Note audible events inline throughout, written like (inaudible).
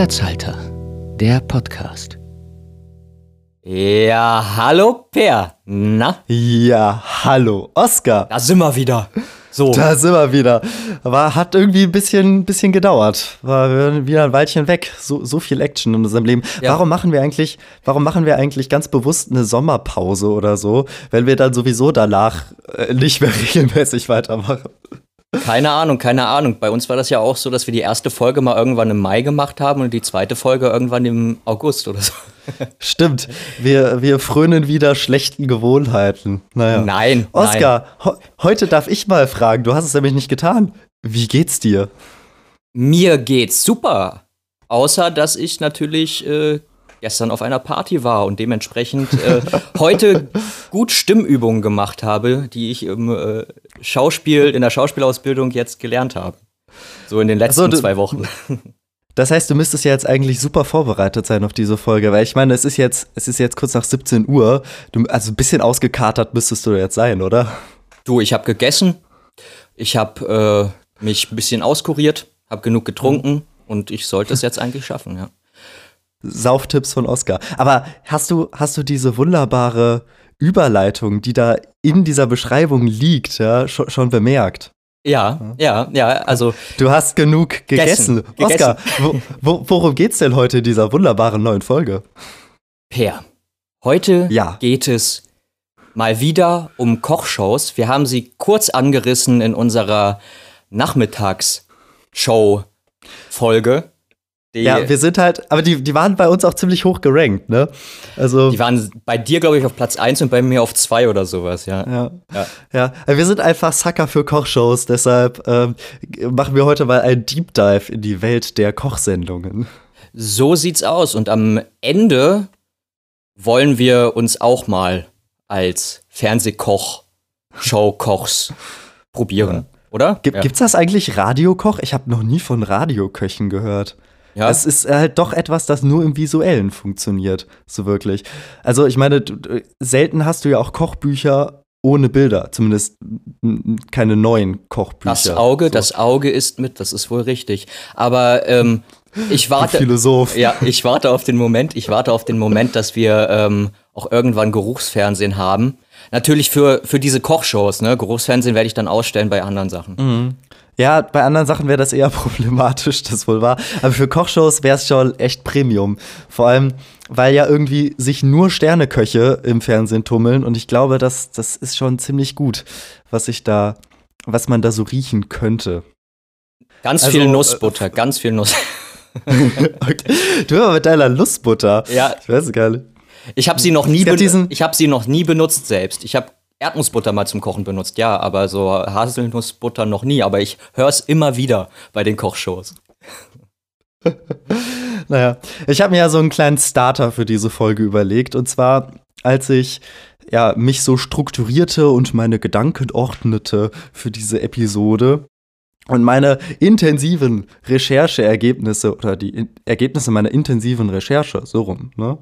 Platzhalter, der Podcast. Ja, hallo Per. Na, Ja, hallo, Oscar. da sind wir wieder. So, Da sind wir wieder. Aber hat irgendwie ein bisschen, bisschen gedauert. War wieder ein Weilchen weg. So, so viel Action in unserem Leben. Ja. Warum machen wir eigentlich, warum machen wir eigentlich ganz bewusst eine Sommerpause oder so, wenn wir dann sowieso danach äh, nicht mehr (laughs) regelmäßig weitermachen? Keine Ahnung, keine Ahnung. Bei uns war das ja auch so, dass wir die erste Folge mal irgendwann im Mai gemacht haben und die zweite Folge irgendwann im August oder so. (laughs) Stimmt. Wir, wir frönen wieder schlechten Gewohnheiten. Naja. Nein, Oscar, ho heute darf ich mal fragen. Du hast es nämlich nicht getan. Wie geht's dir? Mir geht's super. Außer, dass ich natürlich äh, gestern auf einer Party war und dementsprechend äh, heute gut Stimmübungen gemacht habe, die ich im äh, Schauspiel, in der Schauspielausbildung jetzt gelernt habe. So in den letzten so, du- zwei Wochen. (laughs) Das heißt, du müsstest ja jetzt eigentlich super vorbereitet sein auf diese Folge, weil ich meine, es ist jetzt, es ist jetzt kurz nach 17 Uhr. Du, also ein bisschen ausgekatert müsstest du jetzt sein, oder? Du, ich habe gegessen, ich habe äh, mich ein bisschen auskuriert, habe genug getrunken und ich sollte es jetzt eigentlich schaffen, ja. Sauftipps von Oscar. Aber hast du, hast du diese wunderbare Überleitung, die da in dieser Beschreibung liegt, ja, schon, schon bemerkt? Ja, ja, ja, also Du hast genug gegessen. Gegessen, Oscar, wo, wo, worum geht's denn heute in dieser wunderbaren neuen Folge? Per, heute Ja. geht es mal wieder um Kochshows. Wir haben sie kurz angerissen in unserer Nachmittagsshow-Folge. Die, Ja, wir sind halt, aber die, die waren bei uns auch ziemlich hoch gerankt, ne? Also. die waren bei dir, glaube ich, auf Platz 1 und bei mir auf 2 oder sowas, ja. Ja. Ja. ja. wir sind einfach Sucker für Kochshows, deshalb ähm, machen wir heute mal einen Deep Dive in die Welt der Kochsendungen. So sieht's aus. Und am Ende wollen wir uns auch mal als Fernsehkoch, Showkochs probieren, oder? Gibt, ja. Gibt's das eigentlich Radiokoch? Ich habe noch nie von Radioköchen gehört. Ja. Es ist halt doch etwas, das nur im Visuellen funktioniert, so wirklich. Also ich meine, du, selten hast du ja auch Kochbücher ohne Bilder, zumindest keine neuen Kochbücher. das Auge, so. das Auge ist mit, das ist wohl richtig. Aber ähm, ich warte. Philosoph. Ja, ich warte auf den Moment, ich warte auf den Moment, dass wir ähm, auch irgendwann Geruchsfernsehen haben. Natürlich für, für diese Kochshows, ne? Geruchsfernsehen werde ich dann ausstellen bei anderen Sachen. Mhm. Ja, bei anderen Sachen wäre das eher (laughs) problematisch, das wohl war. Aber für Kochshows wäre es schon echt Premium. Vor allem, weil ja irgendwie sich nur Sterneköche im Fernsehen tummeln und ich glaube, das, das ist schon ziemlich gut, was ich da, was man da so riechen könnte. Ganz Also, viel äh, Nussbutter, (laughs) ganz viel Nuss. Okay. Du immer mit deiner Lustbutter. Ja. Ich weiß gar nicht. Ich habe sie noch nie Es ich habe sie noch nie benutzt selbst. Ich habe Erdnussbutter mal zum Kochen benutzt, ja, aber so Haselnussbutter noch nie, aber ich höre es immer wieder bei den Kochshows. (laughs) Naja, ich habe mir ja so einen kleinen Starter für diese Folge überlegt. Und zwar, als ich ja, mich so strukturierte und meine Gedanken ordnete für diese Episode und meine intensiven Rechercheergebnisse oder die in Ergebnisse meiner intensiven Recherche, so rum, ne?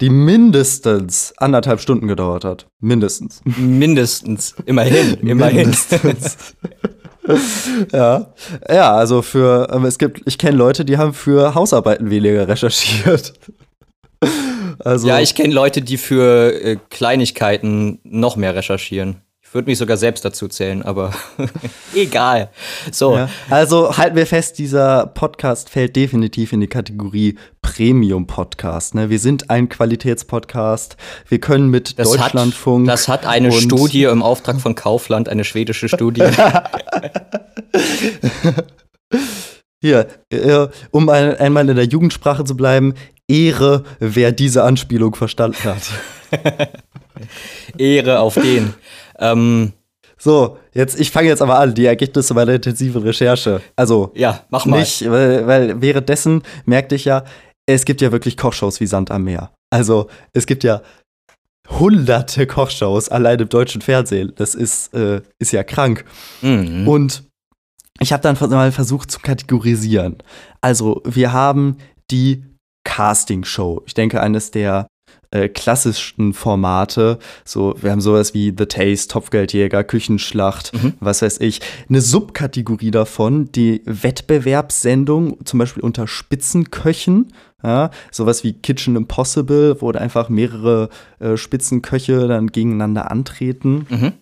Die mindestens anderthalb Stunden gedauert hat. Mindestens. Mindestens, immerhin, (laughs) immerhin. Mindestens. (laughs) ja. Ja, also für, ähm, es gibt, ich kenne Leute, die haben für Hausarbeiten weniger recherchiert. (laughs) Also, Ja, ich kenne Leute, die für äh, Kleinigkeiten noch mehr recherchieren. Ich würde mich sogar selbst dazu zählen, aber (laughs) egal. So, ja. also halten wir fest, dieser Podcast fällt definitiv in die Kategorie Premium-Podcast. Ne? Wir sind ein Qualitätspodcast. Wir können mit das, Deutschlandfunk. hat, das hat eine Studie im Auftrag von Kaufland, eine schwedische Studie. (laughs) Hier, äh, um ein, einmal in der Jugendsprache zu bleiben, Ehre, wer diese Anspielung verstanden hat. (laughs) Ehre auf den. Ähm, So, jetzt, ich fange jetzt aber an, die Ergebnisse meiner intensiven Recherche. Also, ja, mach mal. nicht, weil, weil währenddessen merkte ich ja, es gibt ja wirklich Kochshows wie Sand am Meer. Also, es gibt ja hunderte Kochshows allein im deutschen Fernsehen. Das ist, äh, ist ja krank. Mhm. Und ich habe dann mal versucht zu kategorisieren. Also, wir haben die Casting-Show. Ich denke, eines der äh, klassischen Formate. So, wir haben sowas wie The Taste, Topfgeldjäger, Küchenschlacht, Mhm. was weiß ich. Eine Subkategorie davon, die Wettbewerbssendung, zum Beispiel unter Spitzenköchen. Ja, sowas wie Kitchen Impossible, wo einfach mehrere äh, Spitzenköche dann gegeneinander antreten. Mhm.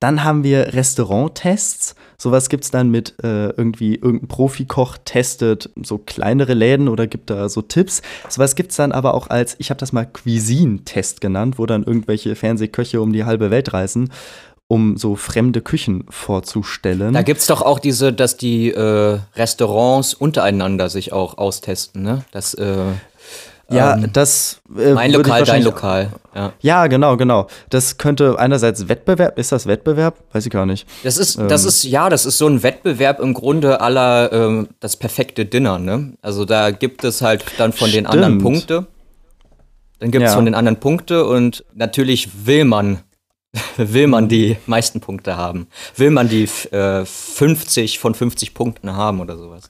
Dann haben wir Restauranttests. Sowas gibt es dann mit äh, irgendwie irgendein Profikoch testet so kleinere Läden oder gibt da so Tipps. Sowas gibt es dann aber auch als, ich habe das mal Cuisine-Test genannt, wo dann irgendwelche Fernsehköche um die halbe Welt reisen, um so fremde Küchen vorzustellen. Da gibt's doch auch diese, dass die äh, Restaurants untereinander sich auch austesten, ne? Das, äh, ja, ähm, das äh, mein Lokal, dein Lokal. Ja. Ja, genau, genau. Das könnte einerseits Wettbewerb, ist das Wettbewerb? Weiß ich gar nicht. Das ist, das Ähm. ist, ja, das ist so ein Wettbewerb im Grunde aller ähm, das perfekte Dinner, ne? Also da gibt es halt dann von den anderen Stimmt. Punkte. Dann gibt es Ja. von den anderen Punkte und natürlich will man, (laughs) will man die meisten Punkte haben. Will man die äh, 50 von 50 Punkten haben oder sowas.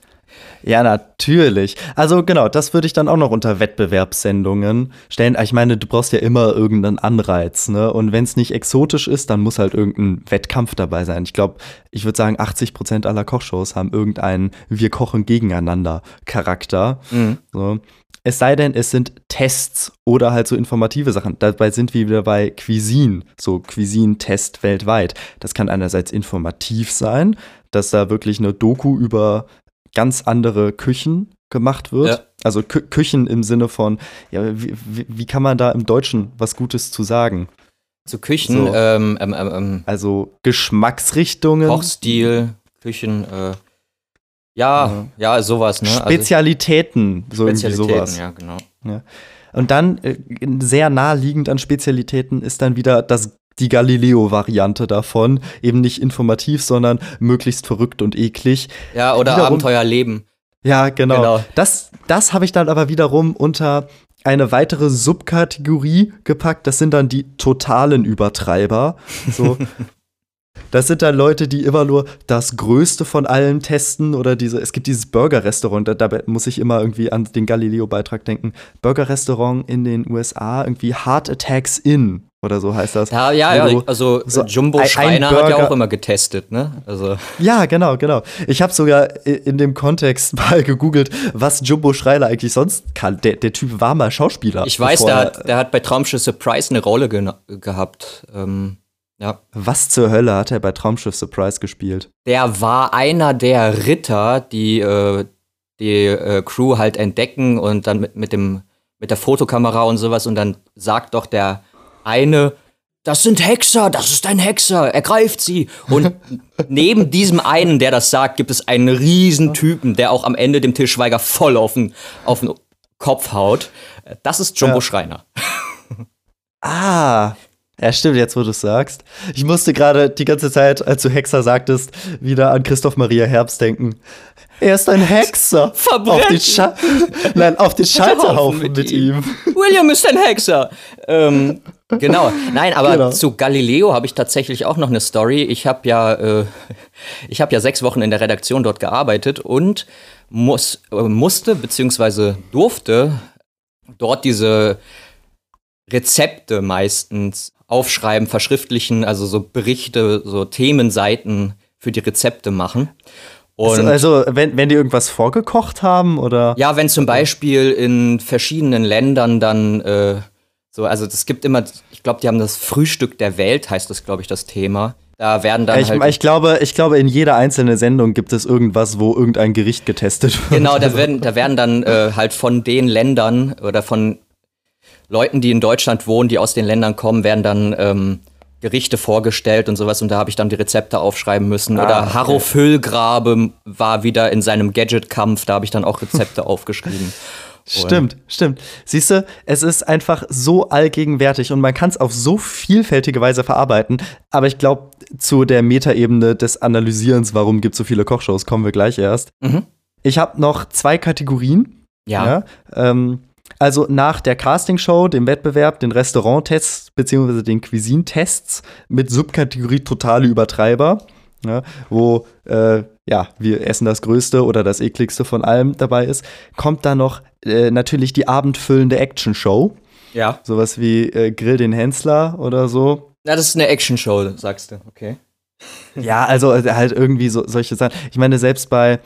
Ja, natürlich. Also genau, das würde ich dann auch noch unter Wettbewerbssendungen stellen. Ich meine, du brauchst ja immer irgendeinen Anreiz, ne? Und wenn es nicht exotisch ist, dann muss halt irgendein Wettkampf dabei sein. Ich glaube, ich würde sagen, 80 Prozent aller Kochshows haben irgendeinen Wir kochen gegeneinander Charakter. Mhm. So. Es sei denn, es sind Tests oder halt so informative Sachen. Dabei sind wir wieder bei Cuisine, so Cuisine-Test weltweit. Das kann einerseits informativ sein, dass da wirklich eine Doku über ganz andere Küchen gemacht wird. Ja. Also Kü Küchen im Sinne von, ja, wie, wie, wie kann man da im Deutschen was Gutes zu sagen? Zu Küchen, So. ähm, ähm, ähm, ähm, Also Geschmacksrichtungen, Kochstil, Küchen, äh, ja, ja, sowas, ne? Also Spezialitäten, so irgendwie Spezialitäten, sowas. ja, genau. Und dann äh, sehr naheliegend an Spezialitäten ist dann wieder das die Galileo-Variante davon. Eben nicht informativ, sondern möglichst verrückt und eklig. Ja, oder Wiederum- Abenteuerleben. Ja, genau. Genau. Das, das habe ich dann aber wiederum unter eine weitere Subkategorie gepackt. Das sind dann die totalen Übertreiber. So. (laughs) Das sind dann Leute, die immer nur das Größte von allen testen oder diese, es gibt dieses Burger-Restaurant, da, dabei muss ich immer irgendwie an den Galileo-Beitrag denken. Burger-Restaurant in den USA, irgendwie Heart Attacks In oder so heißt das. Ja, ja, ja. Also so Jumbo ein- ein Schreiner hat ja auch immer getestet, ne? Also Ja, genau, genau. Ich habe sogar in dem Kontext (laughs) mal gegoogelt, was Jumbo Schreiner eigentlich sonst kann. Der, der Typ war mal Schauspieler. ich weiß, der er- hat, der hat bei Traumschiff Surprise eine Rolle ge gehabt. Ähm, ja. Was zur Hölle hat er bei Traumschiff Surprise gespielt? Der war einer der Ritter, die äh, die äh, Crew halt entdecken und dann mit, mit dem mit der Fotokamera und sowas und dann sagt doch der eine das sind Hexer, das ist ein Hexer, ergreift sie. Und (laughs) neben diesem einen, der das sagt, gibt es einen riesen Typen, der auch am Ende dem Tischweiger voll auf den, auf den Kopf haut. Das ist Jumbo Ja. Schreiner. (laughs) Ah, ja, stimmt, jetzt wo du es sagst. Ich musste gerade die ganze Zeit, als du Hexer sagtest, wieder an Christoph Maria Herbst denken. Er ist ein Hexer. Verbrechen. Auf den, Scha Nein, auf den Scheiterhaufen mit mit, ihm. ihm. William ist ein Hexer. ähm, genau. Nein, aber Genau. zu Galileo habe ich tatsächlich auch noch eine Story. Ich habe ja, äh, ich habe ja sechs Wochen in der Redaktion dort gearbeitet und muss, äh, musste beziehungsweise durfte dort diese Rezepte meistens aufschreiben, verschriftlichen, also so Berichte, so Themenseiten für die Rezepte machen. Und Also, also wenn, wenn die irgendwas vorgekocht haben oder. ja, wenn zum Beispiel in verschiedenen Ländern dann äh, so, also es gibt immer, ich glaube, die haben das Frühstück der Welt, heißt das, glaube ich, das Thema. Da werden dann Ich, halt. ich, glaube, ich glaube, in jeder einzelnen Sendung gibt es irgendwas, wo irgendein Gericht getestet wird. Genau, da (laughs) werden, da werden dann äh, halt von den Ländern oder von Leuten, die in Deutschland wohnen, die aus den Ländern kommen, werden dann ähm, Gerichte vorgestellt und sowas und da habe ich dann die Rezepte aufschreiben müssen. Ah, oder okay. Harro Füllgrabe war wieder in seinem Gadget-Kampf, da habe ich dann auch Rezepte (laughs) aufgeschrieben. Stimmt, stimmt. Siehst du, es ist einfach so allgegenwärtig und man kann es auf so vielfältige Weise verarbeiten. Aber ich glaube, zu der Metaebene des Analysierens, warum gibt es so viele Kochshows, kommen wir gleich erst. Mhm. Ich habe noch zwei Kategorien. Ja. ähm, also nach der Castingshow, dem Wettbewerb, den Restauranttests beziehungsweise den Cuisine-Tests mit Subkategorie totale Übertreiber, ja, wo äh, ja, wir essen das Größte oder das ekligste von allem dabei ist, kommt da noch äh, natürlich die abendfüllende Action-Show. Ja. Sowas wie äh, Grill den Hensler oder so. Ja, das ist eine Action-Show, sagst du, okay. Ja, also äh, halt irgendwie so, solche Sachen. Ich meine, selbst bei,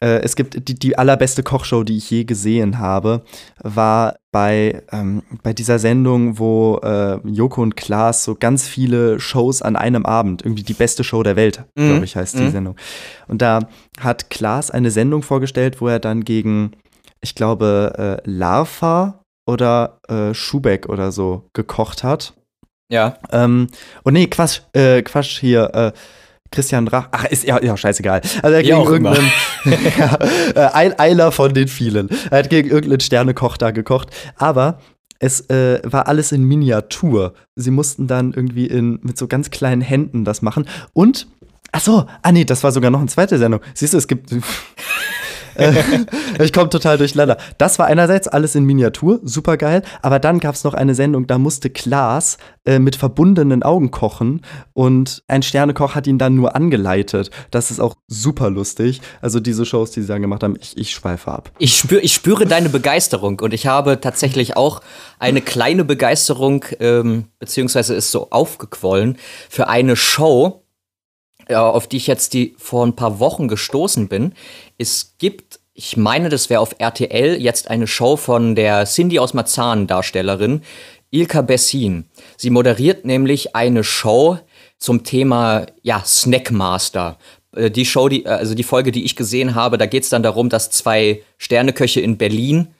äh, es gibt die, die allerbeste Kochshow, die ich je gesehen habe, war bei, ähm, bei dieser Sendung, wo äh, Joko und Klaas so ganz viele Shows an einem Abend, irgendwie die beste Show der Welt, Mhm. glaube ich, heißt die Mhm. Sendung. Und da hat Klaas eine Sendung vorgestellt, wo er dann gegen, ich glaube, äh, Larva oder äh, Schubeck oder so gekocht hat. Ja. Ähm, und nee, Quatsch, äh, Quatsch hier, äh, Christian Rach, ach, ist ja, ja scheißegal. Also er Wie gegen irgendeinen, (laughs) ja, äh, ein, einer von den vielen. Er hat gegen irgendeinen Sternekoch da gekocht, aber es äh, war alles in Miniatur. Sie mussten dann irgendwie in, mit so ganz kleinen Händen das machen. Und, ach so, ah nee, das war sogar noch eine zweite Sendung. Siehst du, es gibt. (laughs) Äh, (laughs) ich komme total durcheinander. Das war einerseits alles in Miniatur, super geil, aber dann gab es noch eine Sendung, da musste Klaas äh, mit verbundenen Augen kochen und ein Sternekoch hat ihn dann nur angeleitet. Das ist auch super lustig. Also diese Shows, die sie dann gemacht haben, ich, ich schweife ab. Ich, spür, ich spüre deine Begeisterung und ich habe tatsächlich auch eine kleine Begeisterung, ähm, beziehungsweise ist so aufgequollen, für eine Show, äh, auf die ich jetzt die vor ein paar Wochen gestoßen bin. Es gibt, ich meine, das wäre auf RTL, jetzt eine Show von der Cindy aus Marzahn Darstellerin, Ilka Bessin. Sie moderiert nämlich eine Show zum Thema, ja, Snackmaster. Äh, Die Show, die, also die Folge, die ich gesehen habe, da geht es dann darum, dass zwei Sterneköche in Berlin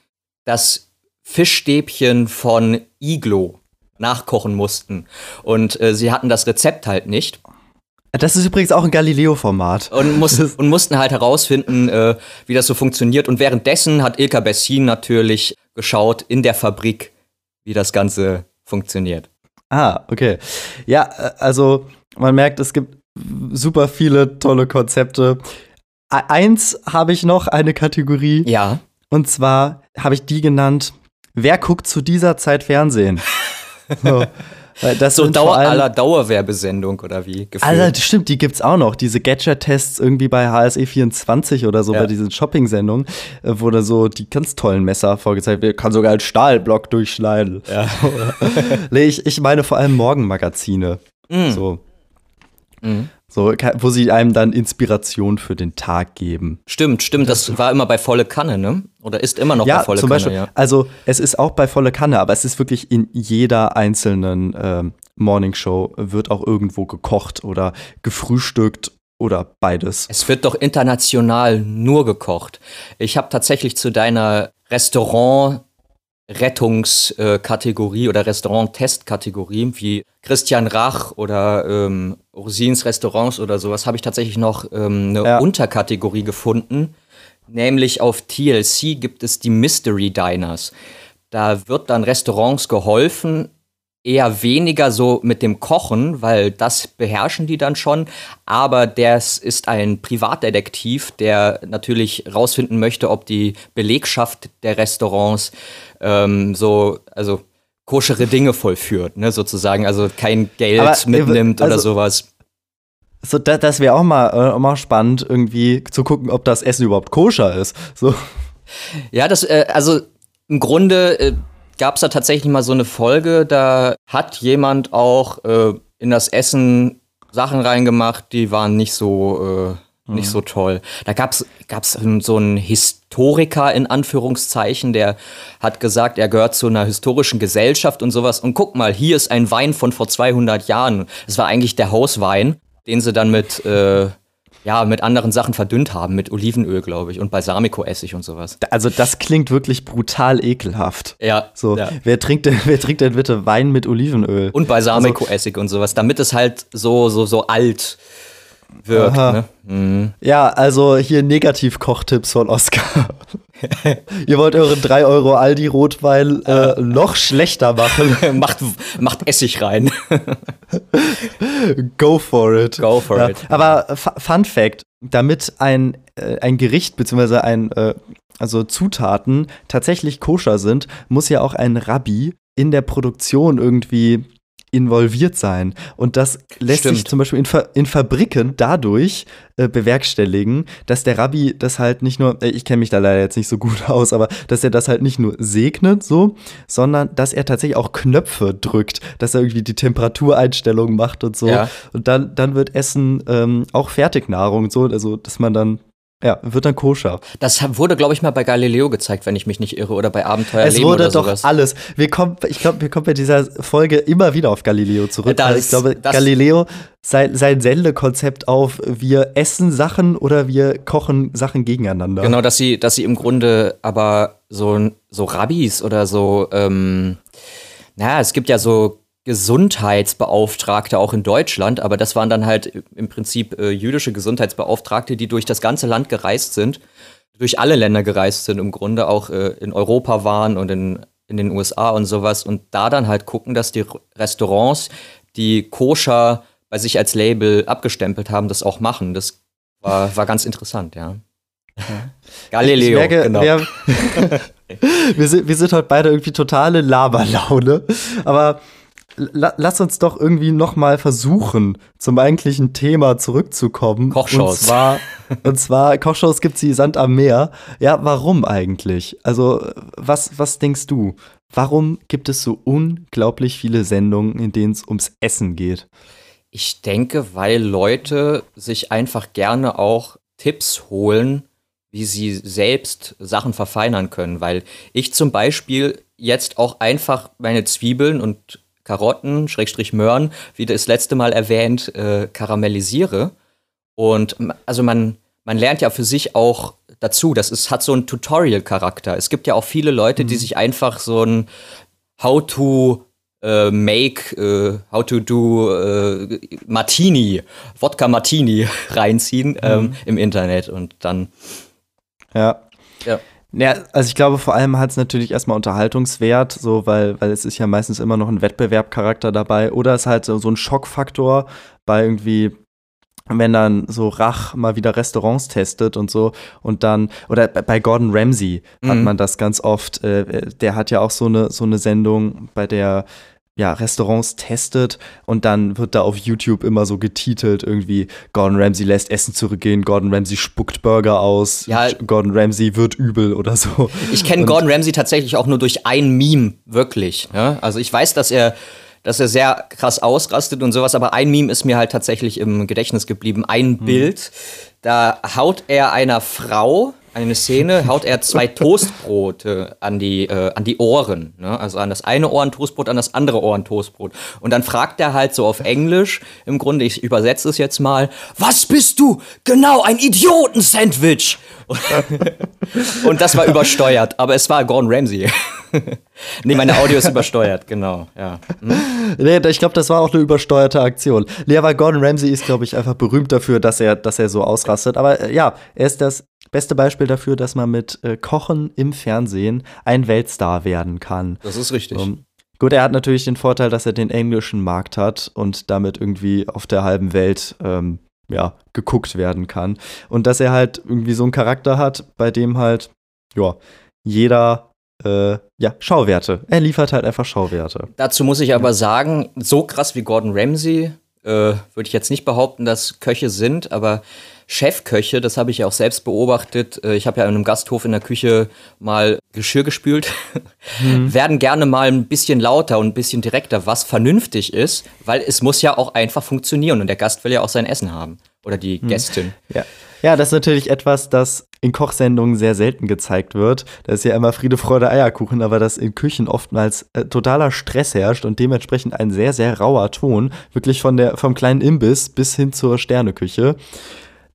das Fischstäbchen von Iglo nachkochen mussten. Und äh, sie hatten das Rezept halt nicht. Das ist übrigens auch ein Galileo-Format. und, muss, und mussten halt herausfinden, äh, wie das so funktioniert. Und währenddessen hat Ilka Bessin natürlich geschaut in der Fabrik, wie das Ganze funktioniert. Ah, okay. Ja, äh, also man merkt, es gibt super viele tolle Konzepte. E- Eins habe ich noch, eine Kategorie. Ja. Und zwar habe ich die genannt, wer guckt zu dieser Zeit Fernsehen? (laughs) So, weil das So Dauer, aller Dauerwerbesendung oder wie? Gefühlt. Alter, das stimmt, die gibt's auch noch. Diese Gadget-Tests irgendwie bei HSE24 oder so, Ja. bei diesen Shopping-Sendungen, äh, wo da so die ganz tollen Messer vorgezeigt werden. Kann sogar einen Stahlblock durchschneiden. Ja. (laughs) ich, ich meine vor allem Morgenmagazine. Mm. So. Mhm. So, wo sie einem dann Inspiration für den Tag geben. Stimmt, stimmt. Das war immer bei volle Kanne, ne? Oder ist immer noch ja, bei volle zum Kanne, Beispiel. ja. Also, es ist auch bei volle Kanne, aber es ist wirklich in jeder einzelnen ähm, Morningshow wird auch irgendwo gekocht oder gefrühstückt oder beides. Es wird doch international nur gekocht. Ich habe tatsächlich zu deiner Restaurant-Rettungskategorie oder Restaurant-Testkategorie wie Christian Rach oder ähm, Rosins Restaurants oder sowas, habe ich tatsächlich noch ähm, eine Ja. Unterkategorie gefunden. Nämlich auf TLC gibt es die Mystery Diners. Da wird dann Restaurants geholfen, eher weniger so mit dem Kochen, weil das beherrschen die dann schon. Aber das ist ein Privatdetektiv, der natürlich rausfinden möchte, ob die Belegschaft der Restaurants ähm, so, also koschere Dinge vollführt, ne, sozusagen. Also kein Geld Aber, mitnimmt oder also- sowas. So, da, das wäre auch mal, äh, mal spannend, irgendwie zu gucken, ob das Essen überhaupt koscher ist. So. Ja, das, äh, also im Grunde äh, gab es da tatsächlich mal so eine Folge, da hat jemand auch äh, in das Essen Sachen reingemacht, die waren nicht so, äh, nicht so toll. Da gab's gab's so einen Historiker in Anführungszeichen, der hat gesagt, er gehört zu einer historischen Gesellschaft und sowas. Und guck mal, hier ist ein Wein von vor 200 Jahren. Das war eigentlich der Hauswein, den sie dann mit äh, ja, mit anderen Sachen verdünnt haben, mit Olivenöl, glaube ich, und Balsamico-Essig und sowas. Also, das klingt wirklich brutal ekelhaft. Ja. So, ja. wer, trinkt denn, (laughs) wer trinkt denn bitte Wein mit Olivenöl? Und Balsamico-Essig und sowas, damit es halt so, so, so alt wirkt. Ne? Mhm. Ja, also hier Negativ-Kochtipps von Oskar. (laughs) Ihr wollt euren 3 Euro Aldi-Rotwein äh, noch schlechter machen. (laughs) macht, macht Essig rein. (laughs) Go for it. Go for ja. it. Aber Fu- Fun Fact: Damit ein, äh, ein Gericht bzw. ein äh, also Zutaten tatsächlich koscher sind, muss ja auch ein Rabbi in der Produktion irgendwie involviert sein. Und das lässt Stimmt. sich zum Beispiel in, Fa in Fabriken dadurch äh, bewerkstelligen, dass der Rabbi das halt nicht nur, äh, ich kenne mich da leider jetzt nicht so gut (laughs) aus, aber dass er das halt nicht nur segnet so, sondern dass er tatsächlich auch Knöpfe drückt, dass er irgendwie die Temperatureinstellung macht und so. Ja. Und dann, dann wird Essen ähm, auch Fertignahrung und so, also dass man dann, ja, wird dann koscher. Das wurde, glaube ich, mal bei Galileo gezeigt, wenn ich mich nicht irre, oder bei Abenteuer Es wurde oder doch sowas. alles. Wir kommen, ich glaube, wir kommen bei dieser Folge immer wieder auf Galileo zurück. Das- weil ich glaube, Galileo, sein, sein Sendekonzept auf wir essen Sachen oder wir kochen Sachen gegeneinander. Genau, dass sie, dass sie im Grunde aber so, so Rabbis oder so, ähm, naja, es gibt ja so Gesundheitsbeauftragte auch in Deutschland, aber das waren dann halt im Prinzip äh, jüdische Gesundheitsbeauftragte, die durch das ganze Land gereist sind, durch alle Länder gereist sind im Grunde, auch äh, in Europa waren und in, in den USA und sowas und da dann halt gucken, dass die Restaurants, die koscher bei sich als Label abgestempelt haben, das auch machen. Das war, war ganz interessant, ja. Galileo, ich merke, genau. wir, (laughs) wir, sind, wir sind heute beide irgendwie totale Laberlaune. Aber lass uns doch irgendwie noch mal versuchen, zum eigentlichen Thema zurückzukommen. Kochshows. Und zwar, und zwar Kochshows gibt sie Sand am Meer. Ja, warum eigentlich? Also, was, was denkst du? Warum gibt es so unglaublich viele Sendungen, in denen es ums Essen geht? Ich denke, weil Leute sich einfach gerne auch Tipps holen, wie sie selbst Sachen verfeinern können. Weil ich zum Beispiel jetzt auch einfach meine Zwiebeln und Karotten, Schrägstrich Möhren, wie das letzte Mal erwähnt, äh, karamellisiere. Und also man, man lernt ja für sich auch dazu. Das ist, hat so einen Tutorial-Charakter. Es gibt ja auch viele Leute, die sich einfach so ein How to äh, make, äh, how to do äh, Martini, Wodka Martini (laughs) reinziehen ähm, im Internet und dann Ja. Ja. Ja, also ich glaube, vor allem hat es natürlich erstmal Unterhaltungswert, so, weil, weil es ist ja meistens immer noch ein Wettbewerbcharakter dabei. Oder es ist halt so, so ein Schockfaktor bei irgendwie, wenn dann so Rach mal wieder Restaurants testet und so und dann, oder bei- Gordon Ramsay hat Mhm. man das ganz oft, äh, der hat ja auch so eine, so eine Sendung, bei der ja, Restaurants testet und dann wird da auf YouTube immer so getitelt, irgendwie Gordon Ramsay lässt Essen zurückgehen, Gordon Ramsay spuckt Burger aus, Ja. Gordon Ramsay wird übel oder so. Ich kenne Gordon Ramsay tatsächlich auch nur durch ein Meme, wirklich. Ja? Also ich weiß, dass er, dass er sehr krass ausrastet und sowas, aber ein Meme ist mir halt tatsächlich im Gedächtnis geblieben. Ein Bild, da haut er einer Frau, eine Szene, haut er zwei (laughs) Toastbrote an die, äh, an die Ohren. Ne? Also an das eine Ohr ein Toastbrot, an das andere Ohr ein Toastbrot. Und dann fragt er halt so auf Englisch, im Grunde, ich übersetze es jetzt mal, was bist du? Genau, ein Idioten-Sandwich! (laughs) Und das war übersteuert, aber es war Gordon Ramsay. (laughs) nee, meine Audio ist übersteuert, genau, ja. Nee, ich glaube, das war auch eine übersteuerte Aktion. Nee, aber Gordon Ramsay ist, glaube ich, einfach berühmt dafür, dass er, dass er so ausrastet. Aber äh, ja, er ist das beste Beispiel dafür, dass man mit äh, Kochen im Fernsehen ein Weltstar werden kann. Das ist richtig. Um, gut, er hat natürlich den Vorteil, dass er den englischen Markt hat und damit irgendwie auf der halben Welt ähm, ja, geguckt werden kann. Und dass er halt irgendwie so einen Charakter hat, bei dem halt, ja, jeder, äh, ja, Schauwerte. Er liefert halt einfach Schauwerte. Dazu muss ich aber sagen, so krass wie Gordon Ramsay äh, würde ich jetzt nicht behaupten, dass Köche sind, aber Chefköche, das habe ich ja auch selbst beobachtet. Äh, ich habe ja in einem Gasthof in der Küche mal Geschirr gespült, (laughs) werden gerne mal ein bisschen lauter und ein bisschen direkter, was vernünftig ist, weil es muss ja auch einfach funktionieren und der Gast will ja auch sein Essen haben oder die Gästin. Ja. ja, das ist natürlich etwas, das in Kochsendungen sehr selten gezeigt wird. Da ist ja immer Friede, Freude, Eierkuchen, aber dass in Küchen oftmals äh, totaler Stress herrscht und dementsprechend ein sehr, sehr rauer Ton, wirklich von der, vom kleinen Imbiss bis hin zur Sterneküche.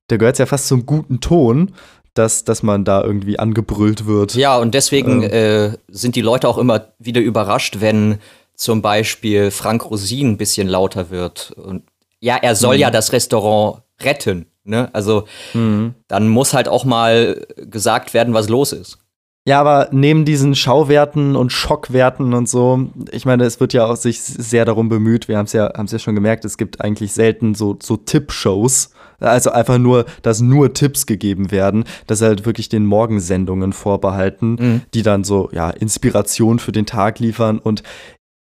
Da gehört es ja fast zum guten Ton, dass, dass man da irgendwie angebrüllt wird. Ja, und deswegen äh, sind die Leute auch immer wieder überrascht, wenn zum Beispiel Frank Rosin ein bisschen lauter wird. Und ja, er soll ja das Restaurant retten. Ne? Also dann muss halt auch mal gesagt werden, was los ist. Ja, aber neben diesen Schauwerten und Schockwerten und so, ich meine, es wird ja auch sich sehr darum bemüht, wir haben es ja, haben's ja schon gemerkt, es gibt eigentlich selten so, so Tippshows. Also einfach nur, dass nur Tipps gegeben werden, das ist halt wirklich den Morgensendungen vorbehalten, die dann so, ja, Inspiration für den Tag liefern. Und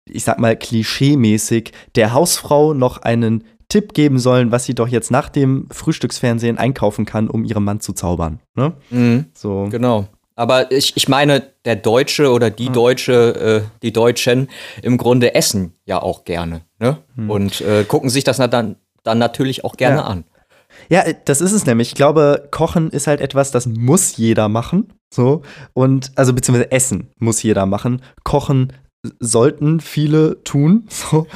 ich sag mal, klischeemäßig der Hausfrau noch einen Tipp geben sollen, was sie doch jetzt nach dem Frühstücksfernsehen einkaufen kann, um ihren Mann zu zaubern. Ne? Mhm. So. Genau. Aber ich, ich meine, der Deutsche oder die Deutsche, äh, die Deutschen im Grunde essen ja auch gerne. Ne? Mhm. Und äh, gucken sich das dann, dann natürlich auch gerne ja. an. Ja, das ist es nämlich. Ich glaube, Kochen ist halt etwas, das muss jeder machen. So. Und, also beziehungsweise Essen muss jeder machen. Kochen sollten viele tun. (laughs) So.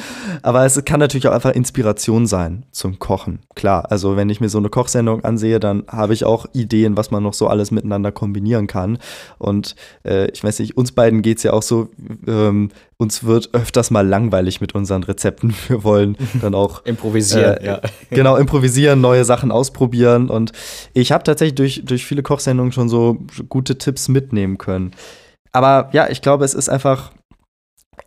Aber es kann natürlich auch einfach Inspiration sein zum Kochen. Klar, also wenn ich mir so eine Kochsendung ansehe, dann habe ich auch Ideen, was man noch so alles miteinander kombinieren kann. Und äh, ich weiß nicht, uns beiden geht es ja auch so, ähm, uns wird öfters mal langweilig mit unseren Rezepten. (laughs) Wir wollen dann auch (laughs) improvisieren. Äh, ja. Genau, improvisieren, neue Sachen ausprobieren. Und ich habe tatsächlich durch, durch viele Kochsendungen schon so gute Tipps mitnehmen können. Aber ja, ich glaube, es ist einfach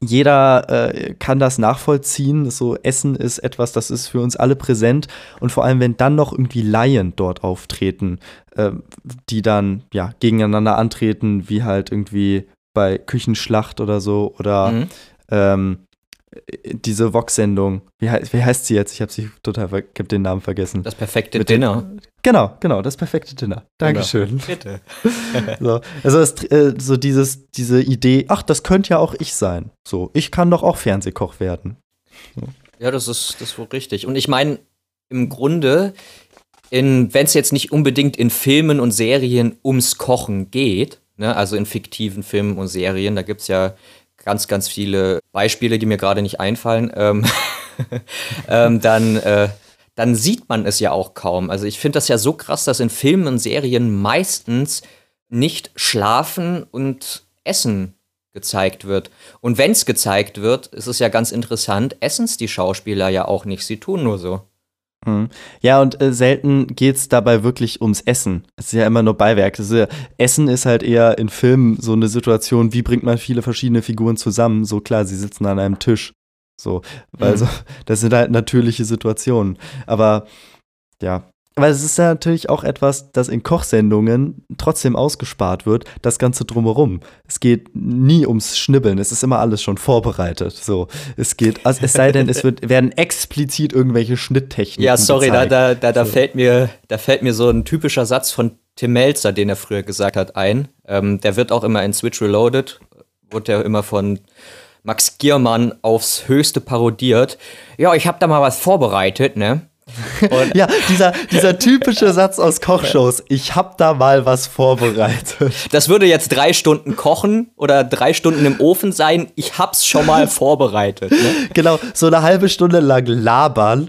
jeder äh, kann das nachvollziehen. So Essen ist etwas, das ist für uns alle präsent. Und vor allem, wenn dann noch irgendwie Laien dort auftreten, äh, die dann ja gegeneinander antreten, wie halt irgendwie bei Küchenschlacht oder so oder mhm. ähm, diese Vox-Sendung, wie, wie, heißt sie jetzt? Ich habe sie total, ich habe den Namen vergessen. Das perfekte Mit Dinner. Den, genau, genau, das perfekte Dinner. Dankeschön. Genau. Bitte. (laughs) so, also es, äh, so dieses, diese Idee, ach, das könnte ja auch ich sein. So, ich kann doch auch Fernsehkoch werden. Ja, das ist, das ist wohl richtig. Und ich meine, im Grunde, wenn es jetzt nicht unbedingt in Filmen und Serien ums Kochen geht, ne, also in fiktiven Filmen und Serien, da gibt es ja ganz, ganz viele Beispiele, die mir gerade nicht einfallen, ähm, (laughs) ähm, dann, äh, dann sieht man es ja auch kaum. Also ich finde das ja so krass, dass in Filmen und Serien meistens nicht schlafen und essen gezeigt wird. Und wenn es gezeigt wird, ist es ja ganz interessant, essen es die Schauspieler ja auch nicht. Sie tun nur so. Mhm. Ja, und äh, selten geht es dabei wirklich ums Essen. Es ist ja immer nur Beiwerk. Ist ja, Essen ist halt eher in Filmen so eine Situation, wie bringt man viele verschiedene Figuren zusammen? So klar, sie sitzen an einem Tisch. So, weil mhm. so, das sind halt natürliche Situationen. Aber ja, weil es ist ja natürlich auch etwas, das in Kochsendungen trotzdem ausgespart wird, das Ganze drumherum. Es geht nie ums Schnibbeln, es ist immer alles schon vorbereitet. So, es geht, also es sei denn, es wird, werden explizit irgendwelche Schnitttechniken. Ja, sorry, da, da, da, da, so. fällt mir, da fällt mir so ein typischer Satz von Tim Melzer, den er früher gesagt hat, ein. Ähm, der wird auch immer in Switch Reloaded, wurde ja immer von Max Giermann aufs Höchste parodiert. Ja, ich habe da mal was vorbereitet, ne? Ja, dieser, dieser typische Satz aus Kochshows, ich hab da mal was vorbereitet. Das würde jetzt drei Stunden kochen oder drei Stunden im Ofen sein. Ich hab's schon mal (laughs) vorbereitet. Ne? Genau, so eine halbe Stunde lang labern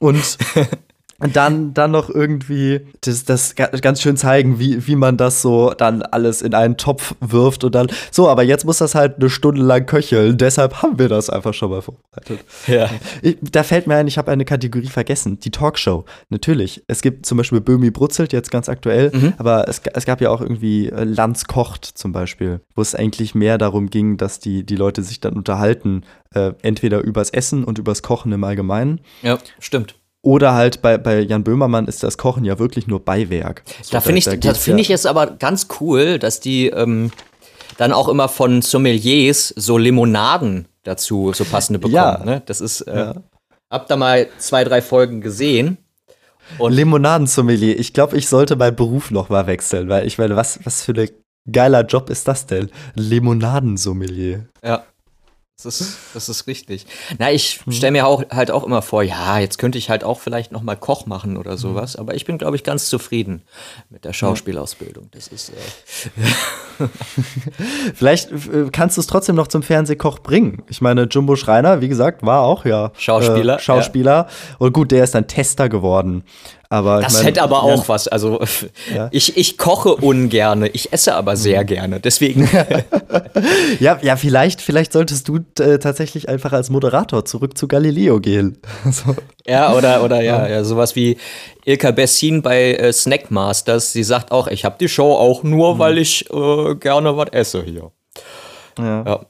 und (laughs) und dann, dann noch irgendwie das, das ganz schön zeigen, wie, wie man das so dann alles in einen Topf wirft und dann, so, aber jetzt muss das halt eine Stunde lang köcheln, deshalb haben wir das einfach schon mal vorbereitet. Ja. Ich, da fällt mir ein, ich habe eine Kategorie vergessen, die Talkshow. Natürlich. Es gibt zum Beispiel Böhmi Brutzelt, jetzt ganz aktuell, mhm. aber es, es gab ja auch irgendwie äh, Lanz kocht zum Beispiel, wo es eigentlich mehr darum ging, dass die, die Leute sich dann unterhalten, äh, entweder übers Essen und übers Kochen im Allgemeinen. Ja, stimmt. Oder halt bei, bei Jan Böhmermann ist das Kochen ja wirklich nur Beiwerk. So, da finde ich, da, da find ich es aber ganz cool, dass die ähm, dann auch immer von Sommeliers so Limonaden dazu, so passende bekommen. Ja. Ne? Das ist, äh, ja. hab da mal zwei, drei Folgen gesehen. Und Limonadensommelier. Ich glaube, ich sollte meinen Beruf noch mal wechseln, weil ich meine, was, was für ein geiler Job ist das denn? Limonadensommelier. Ja. Das ist, das ist richtig. Na, ich stelle mir auch, halt auch immer vor, ja, jetzt könnte ich halt auch vielleicht noch mal Koch machen oder sowas, aber ich bin, glaube ich, ganz zufrieden mit der Schauspielausbildung. Das ist. Äh (laughs) vielleicht äh, kannst du es trotzdem noch zum Fernsehkoch bringen. Ich meine, Jumbo Schreiner, wie gesagt, war auch ja Schauspieler. Äh, Schauspieler. Ja. Und gut, der ist dann Tester geworden. Aber das mein, hätte aber auch ja. was. Also ja. ich, ich koche ungerne, ich esse aber sehr mhm. gerne. Deswegen. (laughs) ja, ja, vielleicht, vielleicht solltest du äh, tatsächlich einfach als Moderator zurück zu Galileo gehen. (laughs) so. Ja, oder, oder ja, ja, sowas wie Ilka Bessin bei äh, Snackmasters. Sie sagt auch, ich habe die Show auch nur, mhm. weil ich äh, gerne was esse hier. ja. ja.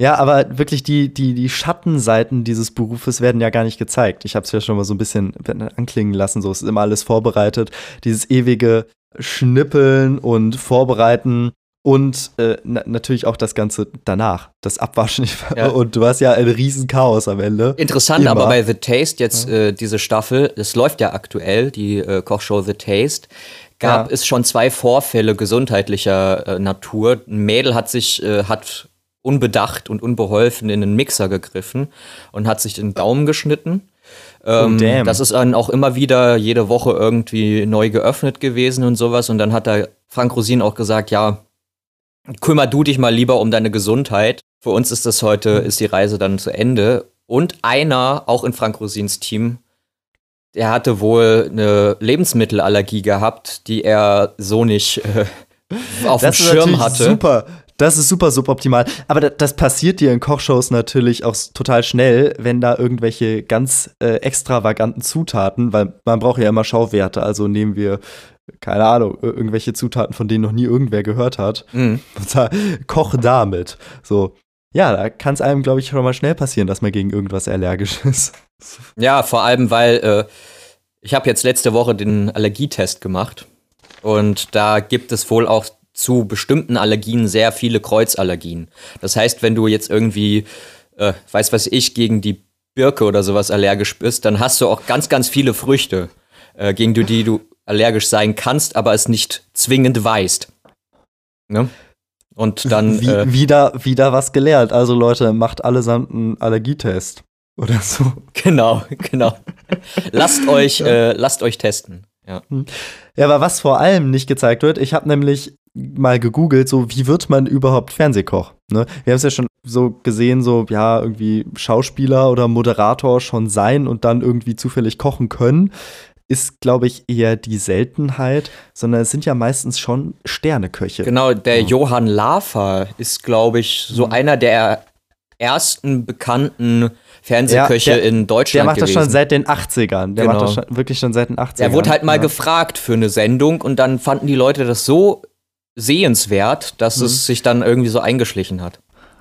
Ja, aber wirklich die, die, die Schattenseiten dieses Berufes werden ja gar nicht gezeigt. Ich habe es ja schon mal so ein bisschen anklingen lassen, so es ist immer alles vorbereitet. Dieses ewige Schnippeln und Vorbereiten Und äh, na natürlich auch das Ganze danach, das Abwaschen. Ja. Und du hast ja ein Riesenchaos am Ende. Interessant, Immer. aber bei The Taste jetzt äh, diese Staffel, das läuft ja aktuell, die äh, Kochshow The Taste, gab Ja. es schon zwei Vorfälle gesundheitlicher äh, Natur. Ein Mädel hat sich, äh, hat unbedacht und unbeholfen in einen Mixer gegriffen und hat sich den Daumen geschnitten. Ähm, Oh, das ist dann auch immer wieder jede Woche irgendwie neu geöffnet gewesen und sowas. Und dann hat da Frank Rosin auch gesagt, ja, kümmer du dich mal lieber um deine Gesundheit. Für uns ist das heute, ist die Reise dann zu Ende. Und einer, auch in Frank Rosins Team, der hatte wohl eine Lebensmittelallergie gehabt, die er so nicht äh, (laughs) auf dem Das ist Schirm hatte. super. Das ist super suboptimal. Aber da, das passiert dir in Kochshows natürlich auch total schnell, wenn da irgendwelche ganz äh, extravaganten Zutaten, weil man braucht ja immer Schauwerte. Also nehmen wir, keine Ahnung, ir- irgendwelche Zutaten, von denen noch nie irgendwer gehört hat. Mhm. (laughs) Und da, koch damit. So. Ja, da kann es einem, glaube ich, schon mal schnell passieren, dass man gegen irgendwas allergisch (laughs) ist. Ja, vor allem, weil äh, ich habe jetzt letzte Woche den Allergietest gemacht und da gibt es wohl auch zu bestimmten Allergien sehr viele Kreuzallergien. Das heißt, wenn du jetzt irgendwie, äh, weiß was ich, gegen die Birke oder sowas allergisch bist, dann hast du auch ganz, ganz viele Früchte, äh, gegen die du allergisch sein kannst, aber es nicht zwingend weißt. Ne? Und dann (laughs) Wie, äh, wieder, wieder was gelernt. Also Leute, macht allesamt einen Allergietest. Oder so. (laughs) genau, genau. lasst euch, (laughs) äh, lasst euch testen. Ja. Ja, aber was vor allem nicht gezeigt wird, ich habe nämlich mal gegoogelt, so wie wird man überhaupt Fernsehkoch? Ne? Wir haben es ja schon so gesehen, so ja, irgendwie Schauspieler oder Moderator schon sein und dann irgendwie zufällig kochen können, ist, glaube ich, eher die Seltenheit, sondern es sind ja meistens schon Sterneköche. Genau, der Johann Lafer ist, glaube ich, Mhm. so einer der ersten bekannten Fernsehköche Ja, der- in Der Deutschland macht das gewesen. schon seit den 80ern. Der Genau. macht das schon, wirklich schon seit den 80ern. er wurde halt mal ja. gefragt für eine Sendung und dann fanden die Leute das so sehenswert, dass Mhm. es sich dann irgendwie so eingeschlichen hat.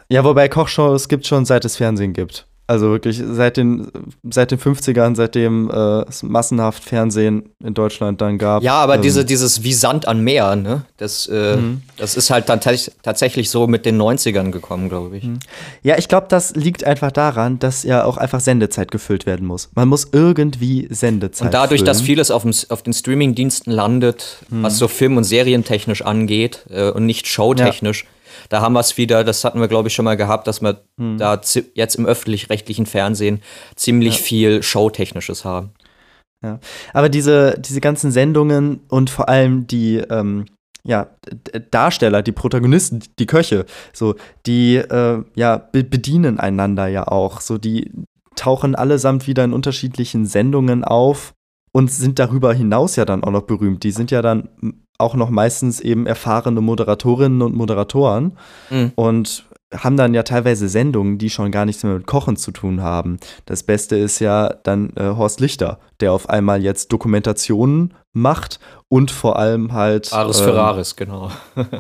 Ja, wobei Kochshows gibt schon seit es Fernsehen gibt. Also wirklich seit den, seit den 50ern, seitdem äh, es massenhaft Fernsehen in Deutschland dann gab. Ja, aber ähm, diese, dieses wie Sand an Meer, ne? Das, äh, Mhm. das ist halt tatsächlich so mit den 90ern gekommen, glaube ich. Ja, ich glaube, das liegt einfach daran, dass ja auch einfach Sendezeit gefüllt werden muss. Man muss irgendwie Sendezeit Und dadurch, füllen. dass vieles auf, dem, auf den Streamingdiensten landet, Mhm. was so film- und serientechnisch angeht äh, und nicht showtechnisch, da haben wir es wieder, das hatten wir, glaube ich, schon mal gehabt, dass wir Mhm. da jetzt im öffentlich-rechtlichen Fernsehen ziemlich viel Showtechnisches haben. Aber diese, diese ganzen Sendungen und vor allem die ähm, ja, Darsteller, die Protagonisten, die Köche, so, die äh, ja, be bedienen einander ja auch. So, die tauchen allesamt wieder in unterschiedlichen Sendungen auf und sind darüber hinaus ja dann auch noch berühmt. Die sind ja dann auch noch meistens eben erfahrene Moderatorinnen und Moderatoren Mhm. und haben dann ja teilweise Sendungen, die schon gar nichts mehr mit Kochen zu tun haben. Das Beste ist ja dann äh, Horst Lichter, der auf einmal jetzt Dokumentationen macht und vor allem halt. Aris ähm, Ferraris, genau. (laughs)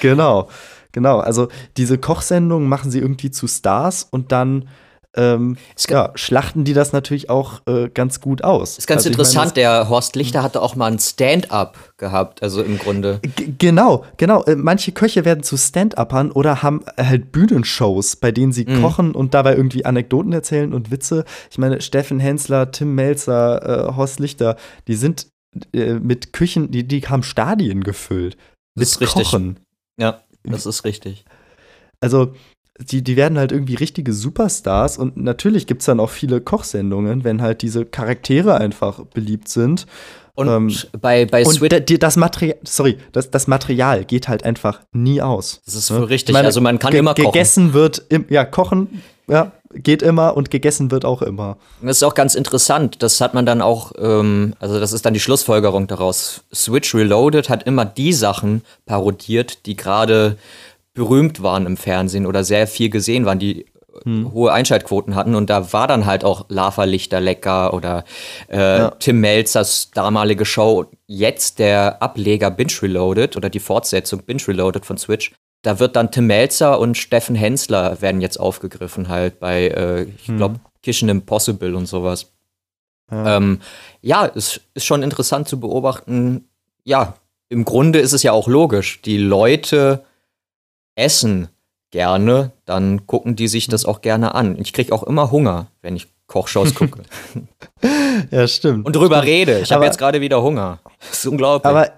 Genau, genau. Also diese Kochsendungen machen sie irgendwie zu Stars und dann ähm, ja, schlachten die das natürlich auch äh, ganz gut aus. Ist ganz Also ich meine, interessant, der Horst Lichter hatte auch mal ein Stand-up gehabt, also im Grunde. Genau, genau. Äh, Manche Köche werden zu Stand-Uppern oder haben halt Bühnenshows, bei denen sie Mhm. kochen und dabei irgendwie Anekdoten erzählen und Witze. Ich meine, Steffen Hensler, Tim Melzer, äh, Horst Lichter, die sind äh, mit Küchen, die, die haben Stadien gefüllt. Das Mit ist richtig. Kochen. Ja, das ist richtig. Also, die, die werden halt irgendwie richtige Superstars und natürlich gibt es dann auch viele Kochsendungen, wenn halt diese Charaktere einfach beliebt sind. Und Ähm, bei, bei Und Switch, das Material, sorry, das, das Material geht halt einfach nie aus. das ist Ne? richtig, also man kann immer kochen. Gegessen wird, im, ja, kochen, ja, geht immer und gegessen wird auch immer. Das ist auch ganz interessant. Das hat man dann auch, ähm, also das ist dann die Schlussfolgerung daraus. Switch Reloaded hat immer die Sachen parodiert, die gerade berühmt waren im Fernsehen oder sehr viel gesehen waren, die äh, hohe Einschaltquoten hatten. Und da war dann halt auch Lava Lichter lecker oder äh, Tim Melzers damalige Show. Jetzt der Ableger Binge Reloaded oder die Fortsetzung Binge Reloaded von Switch. Da wird dann Tim Melzer und Steffen Hensler werden jetzt aufgegriffen halt bei, äh, ich glaube, Kitchen Impossible und sowas. Ja. Ähm, ja, es ist schon interessant zu beobachten, ja, im Grunde ist es ja auch logisch. Die Leute essen gerne, dann gucken die sich das auch gerne an. Ich kriege auch immer Hunger, wenn ich Kochshows gucke. (laughs) ja, stimmt. Und drüber rede. Ich habe jetzt gerade wieder Hunger. Das ist unglaublich. Aber,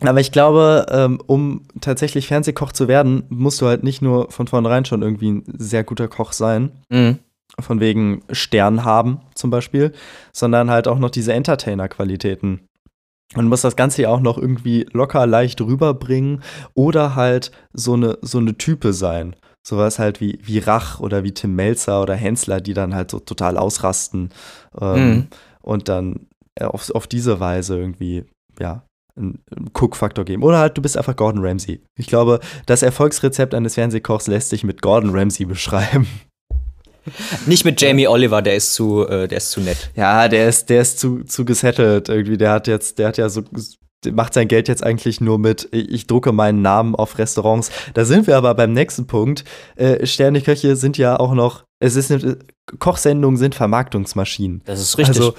aber ich glaube, ähm, um tatsächlich Fernsehkoch zu werden, musst du halt nicht nur von vornherein schon irgendwie ein sehr guter Koch sein. Mhm. Von wegen Stern haben zum Beispiel, sondern halt auch noch diese Entertainer-Qualitäten. Man muss das Ganze ja auch noch irgendwie locker leicht rüberbringen oder halt so eine, so eine Type sein. Sowas halt wie, wie Rach oder wie Tim Melzer oder Hensler, die dann halt so total ausrasten ähm, Mhm. und dann äh, auf, auf diese Weise irgendwie, ja, einen einen Cook-Faktor geben. Oder halt, du bist einfach Gordon Ramsay. Ich glaube, das Erfolgsrezept eines Fernsehkochs lässt sich mit Gordon Ramsay beschreiben. (laughs) Nicht mit Jamie Oliver, der ist zu, äh, der ist zu nett. Ja, der ist, der ist zu, zu gesettelt irgendwie. Der hat jetzt, der hat ja so, macht sein Geld jetzt eigentlich nur mit, ich, drucke meinen Namen auf Restaurants. Da sind wir aber beim nächsten Punkt. Äh, Sterneköche sind ja auch noch, es ist, Kochsendungen sind Vermarktungsmaschinen. Das ist richtig. Also,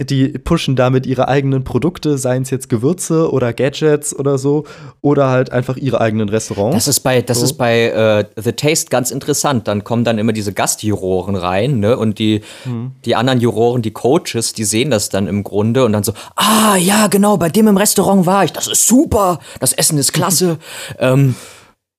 die pushen damit ihre eigenen Produkte, seien es jetzt Gewürze oder Gadgets oder so, oder halt einfach ihre eigenen Restaurants. Das ist bei, das So. ist bei äh, The Taste ganz interessant. Dann kommen dann immer diese Gastjuroren rein, ne? Und die, Mhm. die anderen Juroren, die Coaches, die sehen das dann im Grunde und dann so, ah ja, genau, bei dem im Restaurant war ich. Das ist super, das Essen ist klasse. (laughs) ähm,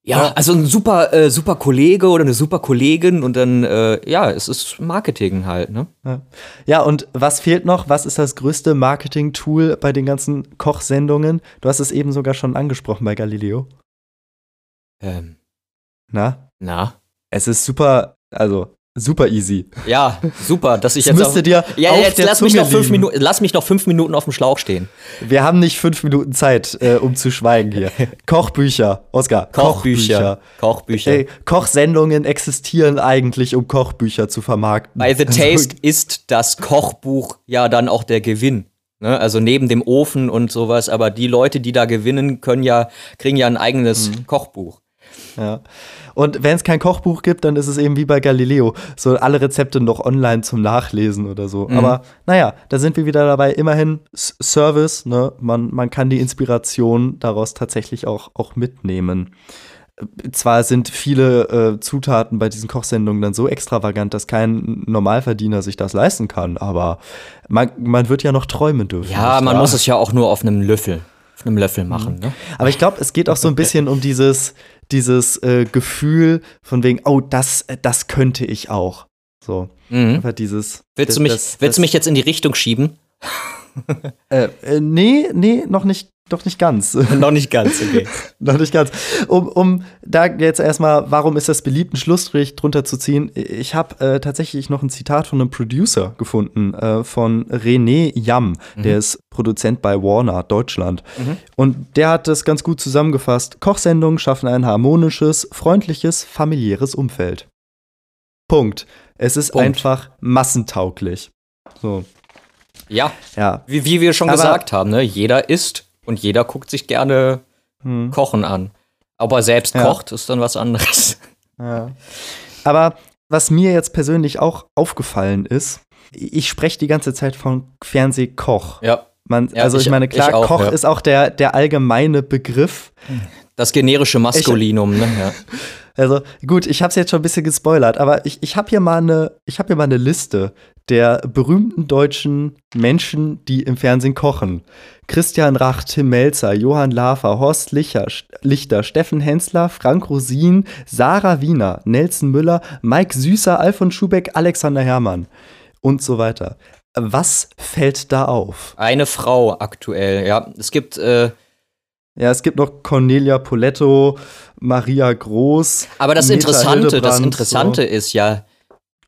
ja, also ein super, äh, super Kollege oder eine super Kollegin und dann, äh, ja, es ist Marketing halt, ne? Ja. ja, und was fehlt noch? Was ist das größte Marketing-Tool bei den ganzen Kochsendungen? Du hast es eben sogar schon angesprochen bei Galileo. Ähm, Na? na. Es ist super, also super easy. Ja, super, dass ich Es jetzt. müsste dir ja, auf jetzt der lass mich, Zunge noch fünf liegen. Minuten, lass mich noch fünf Minuten auf dem Schlauch stehen. Wir haben nicht fünf Minuten Zeit, äh, um zu schweigen hier. (laughs) Kochbücher, Oskar. Kochbücher. Kochbücher. Ey, Kochsendungen existieren eigentlich, um Kochbücher zu vermarkten. Bei The Also, Taste ist das Kochbuch ja dann auch der Gewinn. Ne? Also neben dem Ofen und sowas, aber die Leute, die da gewinnen, können ja, kriegen ja ein eigenes Mhm. Kochbuch. Ja. Und wenn es kein Kochbuch gibt, dann ist es eben wie bei Galileo. So alle Rezepte noch online zum Nachlesen oder so. Mhm. Aber naja, da sind wir wieder dabei. Immerhin Service, ne? Man, man kann die Inspiration daraus tatsächlich auch, auch mitnehmen. Zwar sind viele äh, Zutaten bei diesen Kochsendungen dann so extravagant, dass kein Normalverdiener sich das leisten kann, aber man, man wird ja noch träumen dürfen. Ja, man wahr? muss es ja auch nur auf einem Löffel, auf einem Löffel machen. Ne? Aber ich glaube, es geht auch so ein bisschen um dieses, dieses äh, Gefühl von wegen, oh, das, äh, das könnte ich auch. So. Mhm. Einfach dieses. Willst, das- du mich, das- willst du das- mich jetzt in die Richtung schieben? (laughs) Äh, äh, nee, nee, noch nicht, doch nicht ganz. (laughs) Noch nicht ganz, (laughs) okay. noch nicht ganz. Um, um da jetzt erstmal, warum ist das beliebt, einen Schlussstrich drunter zu ziehen? Ich habe äh, tatsächlich noch ein Zitat von einem Producer gefunden, äh, von René Jam, der ist Produzent bei Warner Deutschland. Und der hat das ganz gut zusammengefasst. Kochsendungen schaffen ein harmonisches, freundliches, familiäres Umfeld. Punkt. Es ist Punkt. einfach massentauglich. So, Ja, ja. wie, wie wir schon Aber- gesagt haben, ne? jeder isst und jeder guckt sich gerne Hm. Kochen an. Aber selbst Ja. kocht ist dann was anderes. (laughs) Ja. Aber was mir jetzt persönlich auch aufgefallen ist, ich spreche die ganze Zeit von Fernsehkoch. Ja, Man, Ja, also ich, ich- meine, klar, ich auch, Koch ja. ist auch der, der allgemeine Begriff. das generische Maskulinum, ne? Ja. (laughs) Also gut, ich habe es jetzt schon ein bisschen gespoilert, aber ich, ich habe hier mal eine, ich habe hier mal eine Liste der berühmten deutschen Menschen, die im Fernsehen kochen. Christian Rach, Tim Melzer, Johann Lafer, Horst Licher, Lichter, Steffen Hensler, Frank Rosin, Sarah Wiener, Nelson Müller, Mike Süßer, Alfons Schubeck, Alexander Herrmann und so weiter. Was fällt da auf? Eine Frau aktuell, ja. Es gibt, äh, Ja, es gibt noch Cornelia Poletto, Maria Groß. aber das Meta Interessante, das Interessante ist ja,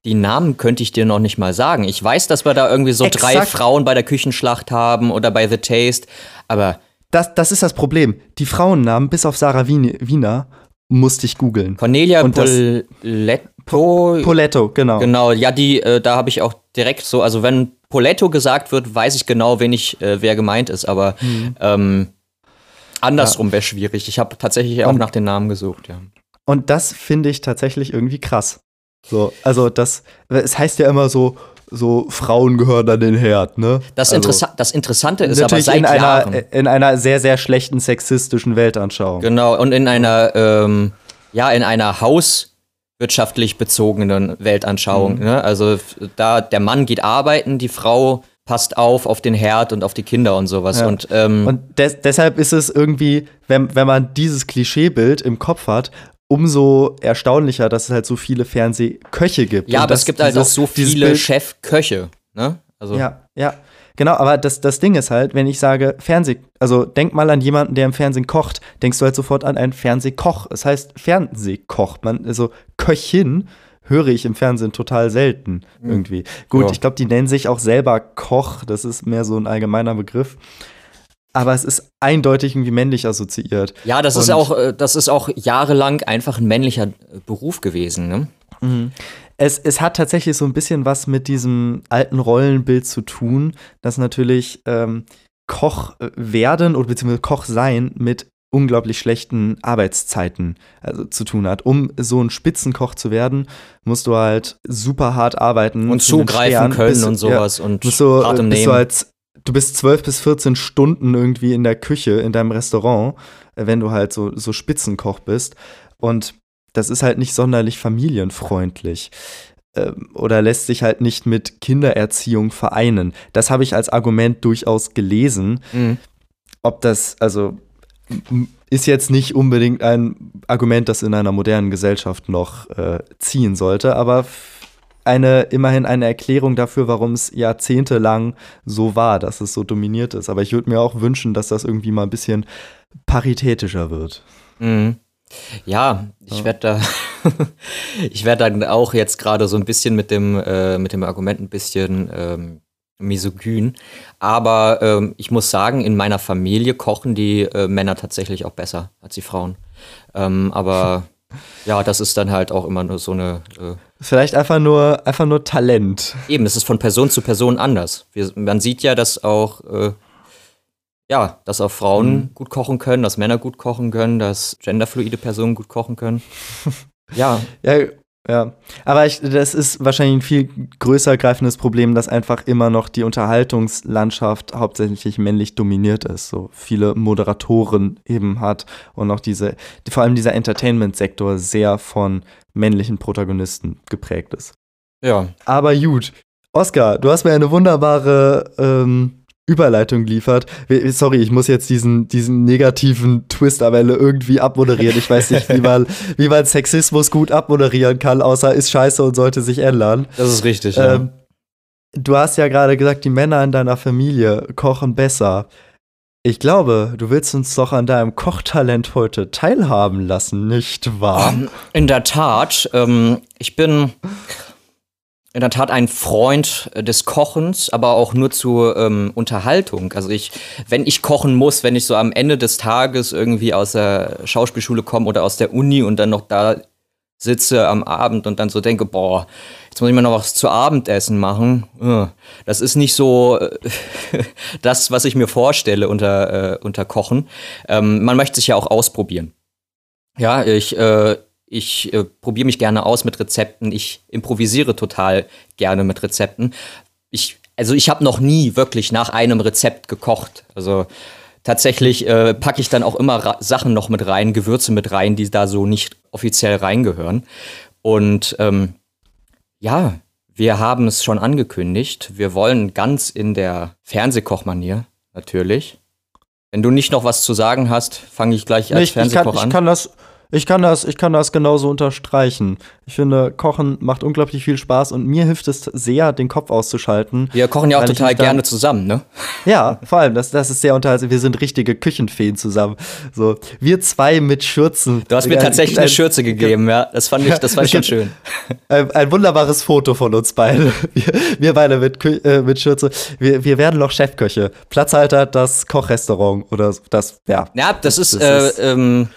die Namen könnte ich dir noch nicht mal sagen. Ich weiß, dass wir da irgendwie so drei Exakt. Frauen bei der Küchenschlacht haben oder bei The Taste, aber Das, das ist das Problem. Die Frauennamen, bis auf Sarah Wien Wiener, musste ich googeln. Cornelia Und Poletto, Poletto, genau. genau, ja, die, äh, da habe ich auch direkt so, also wenn Poletto gesagt wird, weiß ich genau, wen ich, äh, wer gemeint ist, aber Mhm. ähm, andersrum wäre schwierig. Ich habe tatsächlich auch Und- nach den Namen gesucht, ja. Und das finde ich tatsächlich irgendwie krass. So, also das, es heißt ja immer so, so Frauen gehören an den Herd, ne? Das, Also, Interessa das Interessante ist aber seit in Jahren. einer, in einer sehr, sehr schlechten sexistischen Weltanschauung. Genau, und in einer, ähm, ja, in einer hauswirtschaftlich bezogenen Weltanschauung. Mhm. Ne? Also da der Mann geht arbeiten, die Frau passt auf auf den Herd und auf die Kinder und sowas. Ja. Und, ähm, Und des, deshalb ist es irgendwie, wenn, wenn man dieses Klischeebild im Kopf hat, umso erstaunlicher, dass es halt so viele Fernsehköche gibt. ja, aber es gibt halt auch so viele Chefköche. Ne? Also, Ja, ja. Genau, aber das, das Ding ist halt, wenn ich sage Fernseh, also denk mal an jemanden, der im Fernsehen kocht, denkst du halt sofort an einen Fernsehkoch. Es heißt Fernsehkoch. Man, also Köchin höre ich im Fernsehen total selten irgendwie. Gut, Ja. ich glaube, die nennen sich auch selber Koch. Das ist mehr so ein allgemeiner Begriff. Aber es ist eindeutig irgendwie männlich assoziiert. ja das ist Und- auch, äh, das ist auch jahrelang einfach ein männlicher äh, Beruf gewesen. Ne? Es, es hat tatsächlich so ein bisschen was mit diesem alten Rollenbild zu tun, dass natürlich ähm, Koch äh, werden oder beziehungsweise Koch sein mit unglaublich schlechten Arbeitszeiten also, zu tun hat. Um so ein Spitzenkoch zu werden, musst du halt super hart arbeiten. Und zugreifen Stern, können bis- und sowas und bist du, hart im bist du als du bist 12 bis 14 Stunden irgendwie in der Küche, in deinem Restaurant, äh, wenn du halt so, so Spitzenkoch bist. Und das ist halt nicht sonderlich familienfreundlich. Ähm, Oder lässt sich halt nicht mit Kindererziehung vereinen. Das habe ich als Argument durchaus gelesen. Mhm. Ob das, also ist jetzt nicht unbedingt ein Argument, das in einer modernen Gesellschaft noch äh, ziehen sollte, aber eine, immerhin eine Erklärung dafür, warum es jahrzehntelang so war, dass es so dominiert ist. Aber ich würde mir auch wünschen, dass das irgendwie mal ein bisschen paritätischer wird. Mhm. Ja, ich werde da, (laughs) ich werde dann auch jetzt gerade so ein bisschen mit dem, äh, mit dem Argument ein bisschen ähm, misogyn. Aber ähm, ich muss sagen, in meiner Familie kochen die äh, Männer tatsächlich auch besser als die Frauen. Ähm, aber (laughs) ja, das ist dann halt auch immer nur so eine. Äh, Vielleicht einfach nur, einfach nur Talent. eben, das ist von Person zu Person anders. Wir, man sieht ja, dass auch äh, ja, dass auch Frauen gut kochen können, dass Männer gut kochen können, dass genderfluide Personen gut kochen können. (laughs) ja, Ja, ja. Aber ich, das ist wahrscheinlich ein viel größer greifendes Problem, dass einfach immer noch die Unterhaltungslandschaft hauptsächlich männlich dominiert ist. So viele Moderatoren eben hat und auch diese, vor allem dieser Entertainment-Sektor sehr von männlichen Protagonisten geprägt ist. ja. Aber gut. Oskar, du hast mir eine wunderbare ähm, Überleitung geliefert. We- Sorry, ich muss jetzt diesen, diesen negativen Twist am Ende irgendwie abmoderieren. Ich weiß nicht, wie man, (laughs) wie man Sexismus gut abmoderieren kann, außer ist scheiße und sollte sich ändern. Das ist richtig, Ähm, du hast ja gerade gesagt, die Männer in deiner Familie kochen besser. Ich glaube, du willst uns doch an deinem Kochtalent heute teilhaben lassen, nicht wahr? Ähm, In der Tat, ähm, ich bin in der Tat ein Freund äh, des Kochens, aber auch nur zur ähm, Unterhaltung. Also ich, wenn ich kochen muss, wenn ich so am Ende des Tages irgendwie aus der Schauspielschule komme oder aus der Uni und dann noch da sitze am Abend und dann so denke, boah, jetzt muss ich mir noch was zu Abendessen machen. Äh, Das ist nicht so äh, (laughs) das, was ich mir vorstelle unter, äh, unter Kochen. Ähm, man möchte sich ja auch ausprobieren. Ja, ich, äh, ich äh, probiere mich gerne aus mit Rezepten. Ich improvisiere total gerne mit Rezepten. Ich, also ich habe noch nie wirklich nach einem Rezept gekocht. Also tatsächlich äh, packe ich dann auch immer Sachen noch mit rein, Gewürze mit rein, die da so nicht offiziell reingehören. Und ähm, ja, wir haben es schon angekündigt. Wir wollen ganz in der Fernsehkochmanier natürlich. Wenn du nicht noch was zu sagen hast, fange ich gleich als Nee, ich, ich, kann, Fernsehkoch ich an. kann das. Ich kann, das, ich kann das genauso unterstreichen. Ich finde, Kochen macht unglaublich viel Spaß und mir hilft es sehr, den Kopf auszuschalten. Wir kochen ja auch total gerne zusammen, ne? (laughs) Ja, vor allem, das, das ist sehr unterhaltsam. Wir sind richtige Küchenfeen zusammen. So, wir zwei mit Schürzen. Du hast mir Ein- tatsächlich eine ein- Schürze gegeben, ja. Das fand ich, das fand ich schon schön. (laughs) Ein, ein wunderbares Foto von uns beiden. Wir, wir beide mit, Kü äh, mit Schürze. Wir, wir werden noch Chefköche. Platzhalter, das Kochrestaurant oder das, ja. Ja, das ist, Das äh, ist- ähm,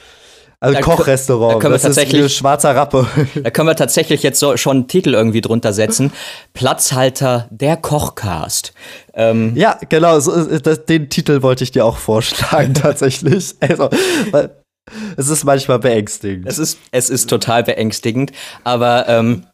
Also Kochrestaurant. da können wir das ist tatsächlich- wie schwarzer Rappe. da können wir tatsächlich jetzt so, schon einen Titel irgendwie drunter setzen. Platzhalter der Kochcast. Ähm, Ja, genau, so, ist- das, den Titel wollte ich dir auch vorschlagen, (laughs) tatsächlich. Also, es ist manchmal beängstigend. es, ist, es ist total beängstigend, aber ähm,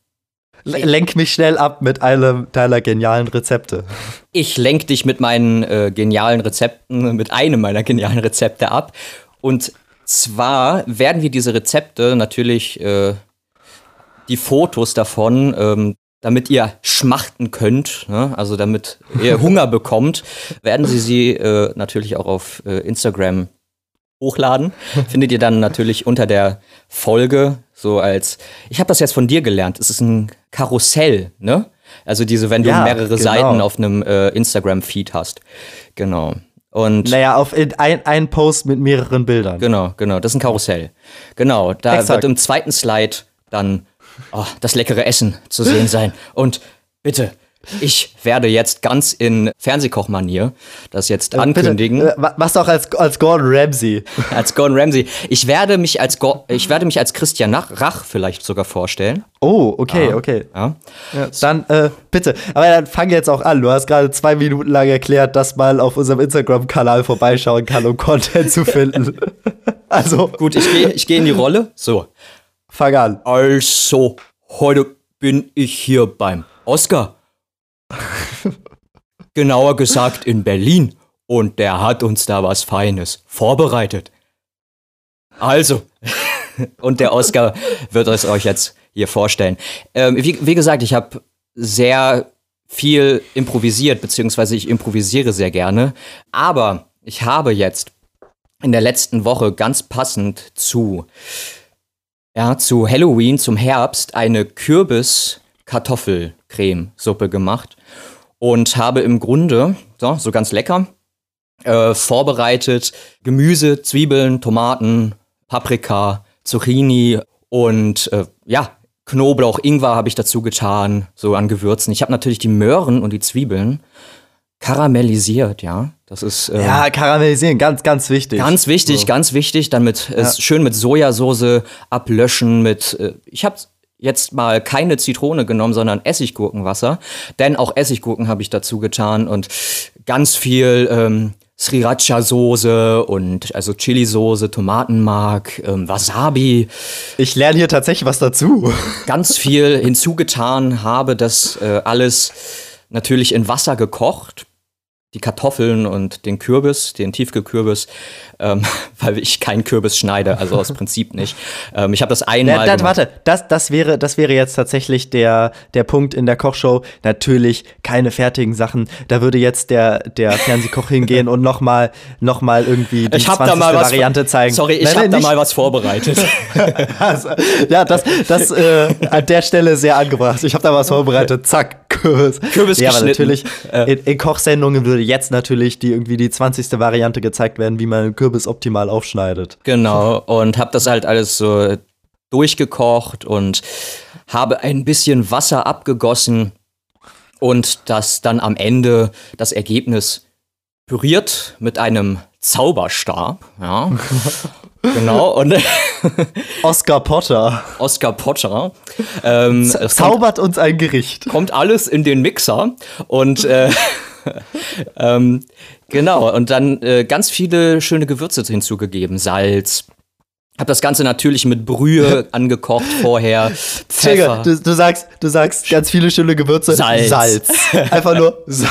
Lenk mich schnell ab mit einem deiner genialen Rezepte. Ich lenk dich mit meinen äh, genialen Rezepten, mit einem meiner genialen Rezepte ab. Und zwar werden wir diese Rezepte natürlich, äh, die Fotos davon, ähm, damit ihr schmachten könnt, ne? also damit ihr (laughs) Hunger bekommt, werden sie sie äh, natürlich auch auf äh, Instagram hochladen. (laughs) Findet ihr dann natürlich unter der Folge so als, ich habe das jetzt von dir gelernt, es ist ein Karussell, ne? Also diese, wenn du Ja, mehrere genau. Seiten auf einem äh, Instagram-Feed hast. Genau. Und Naja, auf in, ein, ein Post mit mehreren Bildern. Genau, genau, das ist ein Karussell. Genau, da Exakt. wird im zweiten Slide dann oh, das leckere Essen zu sehen sein. Und bitte, ich werde jetzt ganz in Fernsehkochmanier das jetzt ankündigen. Bitte, äh, ma- mach's doch als, als Gordon Ramsay. (laughs) Als Gordon Ramsay. Ich werde mich als, Go ich werde mich als Christian Rach vielleicht sogar vorstellen. Oh, okay, okay. Ja. Ja, dann äh, bitte. Aber dann fang jetzt auch an. Du hast gerade zwei Minuten lang erklärt, dass man auf unserem Instagram-Kanal vorbeischauen kann, um Content zu finden. (laughs) also, Gut, ich gehe ich geh in die Rolle. So. fang an. Also, heute bin ich hier beim Oscar. (laughs) Genauer gesagt in Berlin. Und der hat uns da was Feines vorbereitet. Also, (laughs) und der Oscar wird es euch jetzt hier vorstellen. Ähm, wie, wie gesagt, ich habe sehr viel improvisiert, beziehungsweise ich improvisiere sehr gerne. Aber ich habe jetzt in der letzten Woche ganz passend zu ja, zu Halloween, zum Herbst, eine Kürbis-Kartoffelcremesuppe gemacht und habe im Grunde, so, so ganz lecker, äh, vorbereitet Gemüse, Zwiebeln, Tomaten, Paprika, Zucchini und äh, ja, Knoblauch, Ingwer habe ich dazu getan, so an Gewürzen. Ich habe natürlich die Möhren und die Zwiebeln karamellisiert, ja. Das ist äh, Ja, karamellisieren, ganz, ganz wichtig. Ganz wichtig, ganz wichtig, dann mit, äh, schön mit Sojasauce ablöschen, mit, äh, ich habe jetzt mal keine Zitrone genommen, sondern Essiggurkenwasser, denn auch Essiggurken habe ich dazu getan und ganz viel ähm, Sriracha-Soße und also Chili-Soße, Tomatenmark, ähm, Wasabi, Ich lerne hier tatsächlich was dazu. (laughs) ganz viel hinzugetan, habe das äh, alles natürlich in Wasser gekocht. Die Kartoffeln und den Kürbis, den Tiefkühlkürbis, ähm, (laughs) weil ich keinen Kürbis schneide, also aus Prinzip nicht. Ähm, ich habe das einmal. Das, gemacht. warte, das, das, wäre, das wäre jetzt tatsächlich der, der Punkt in der Kochshow. Natürlich keine fertigen Sachen. Da würde jetzt der, der Fernsehkoch hingehen und nochmal noch mal irgendwie die Ich habe 20. da mal was Variante zeigen. Sorry, ich habe da mal was vorbereitet. (laughs) Also, ja, das, das äh, an der Stelle sehr angebracht. Ich habe da was vorbereitet. Zack, Kürbis. Kürbis ja, aber natürlich, in, in Kochsendungen würde jetzt natürlich die irgendwie die 20. Variante gezeigt werden, wie man einen Kürbis optimal aufschneidet. Genau, und habe das halt alles so durchgekocht und habe ein bisschen Wasser abgegossen und das dann am Ende das Ergebnis püriert mit einem Zauberstab. Ja. (laughs) genau, und (laughs) Oscar Potter Oscar Potter. Ähm, es kommt, zaubert uns ein Gericht. kommt alles in den Mixer und äh, (laughs) ähm, genau, und dann äh, ganz viele schöne Gewürze hinzugegeben. Salz. Hab das Ganze natürlich mit Brühe angekocht vorher. Pfeffer. Du, du sagst, du sagst ganz viele schöne Gewürze. Salz. Salz. (laughs) Einfach nur Salz.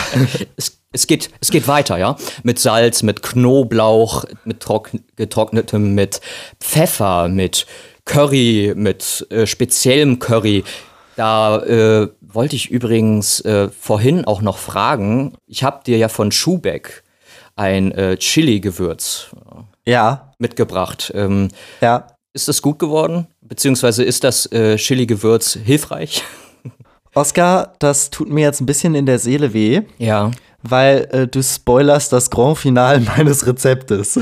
es, es, geht, es geht weiter, ja. Mit Salz, mit Knoblauch, mit trock, getrocknetem, mit Pfeffer, mit Curry, mit äh, speziellem Curry. Da äh, wollte ich übrigens äh, vorhin auch noch fragen. Ich habe dir ja von Schubeck ein äh, Chili-Gewürz Ja, mitgebracht. Ähm, ja. ist das gut geworden? Beziehungsweise ist das äh, Chili-Gewürz hilfreich? (laughs) Oscar, das tut mir jetzt ein bisschen in der Seele weh, ja. weil äh, du spoilerst das Grand Finale (laughs) meines Rezeptes.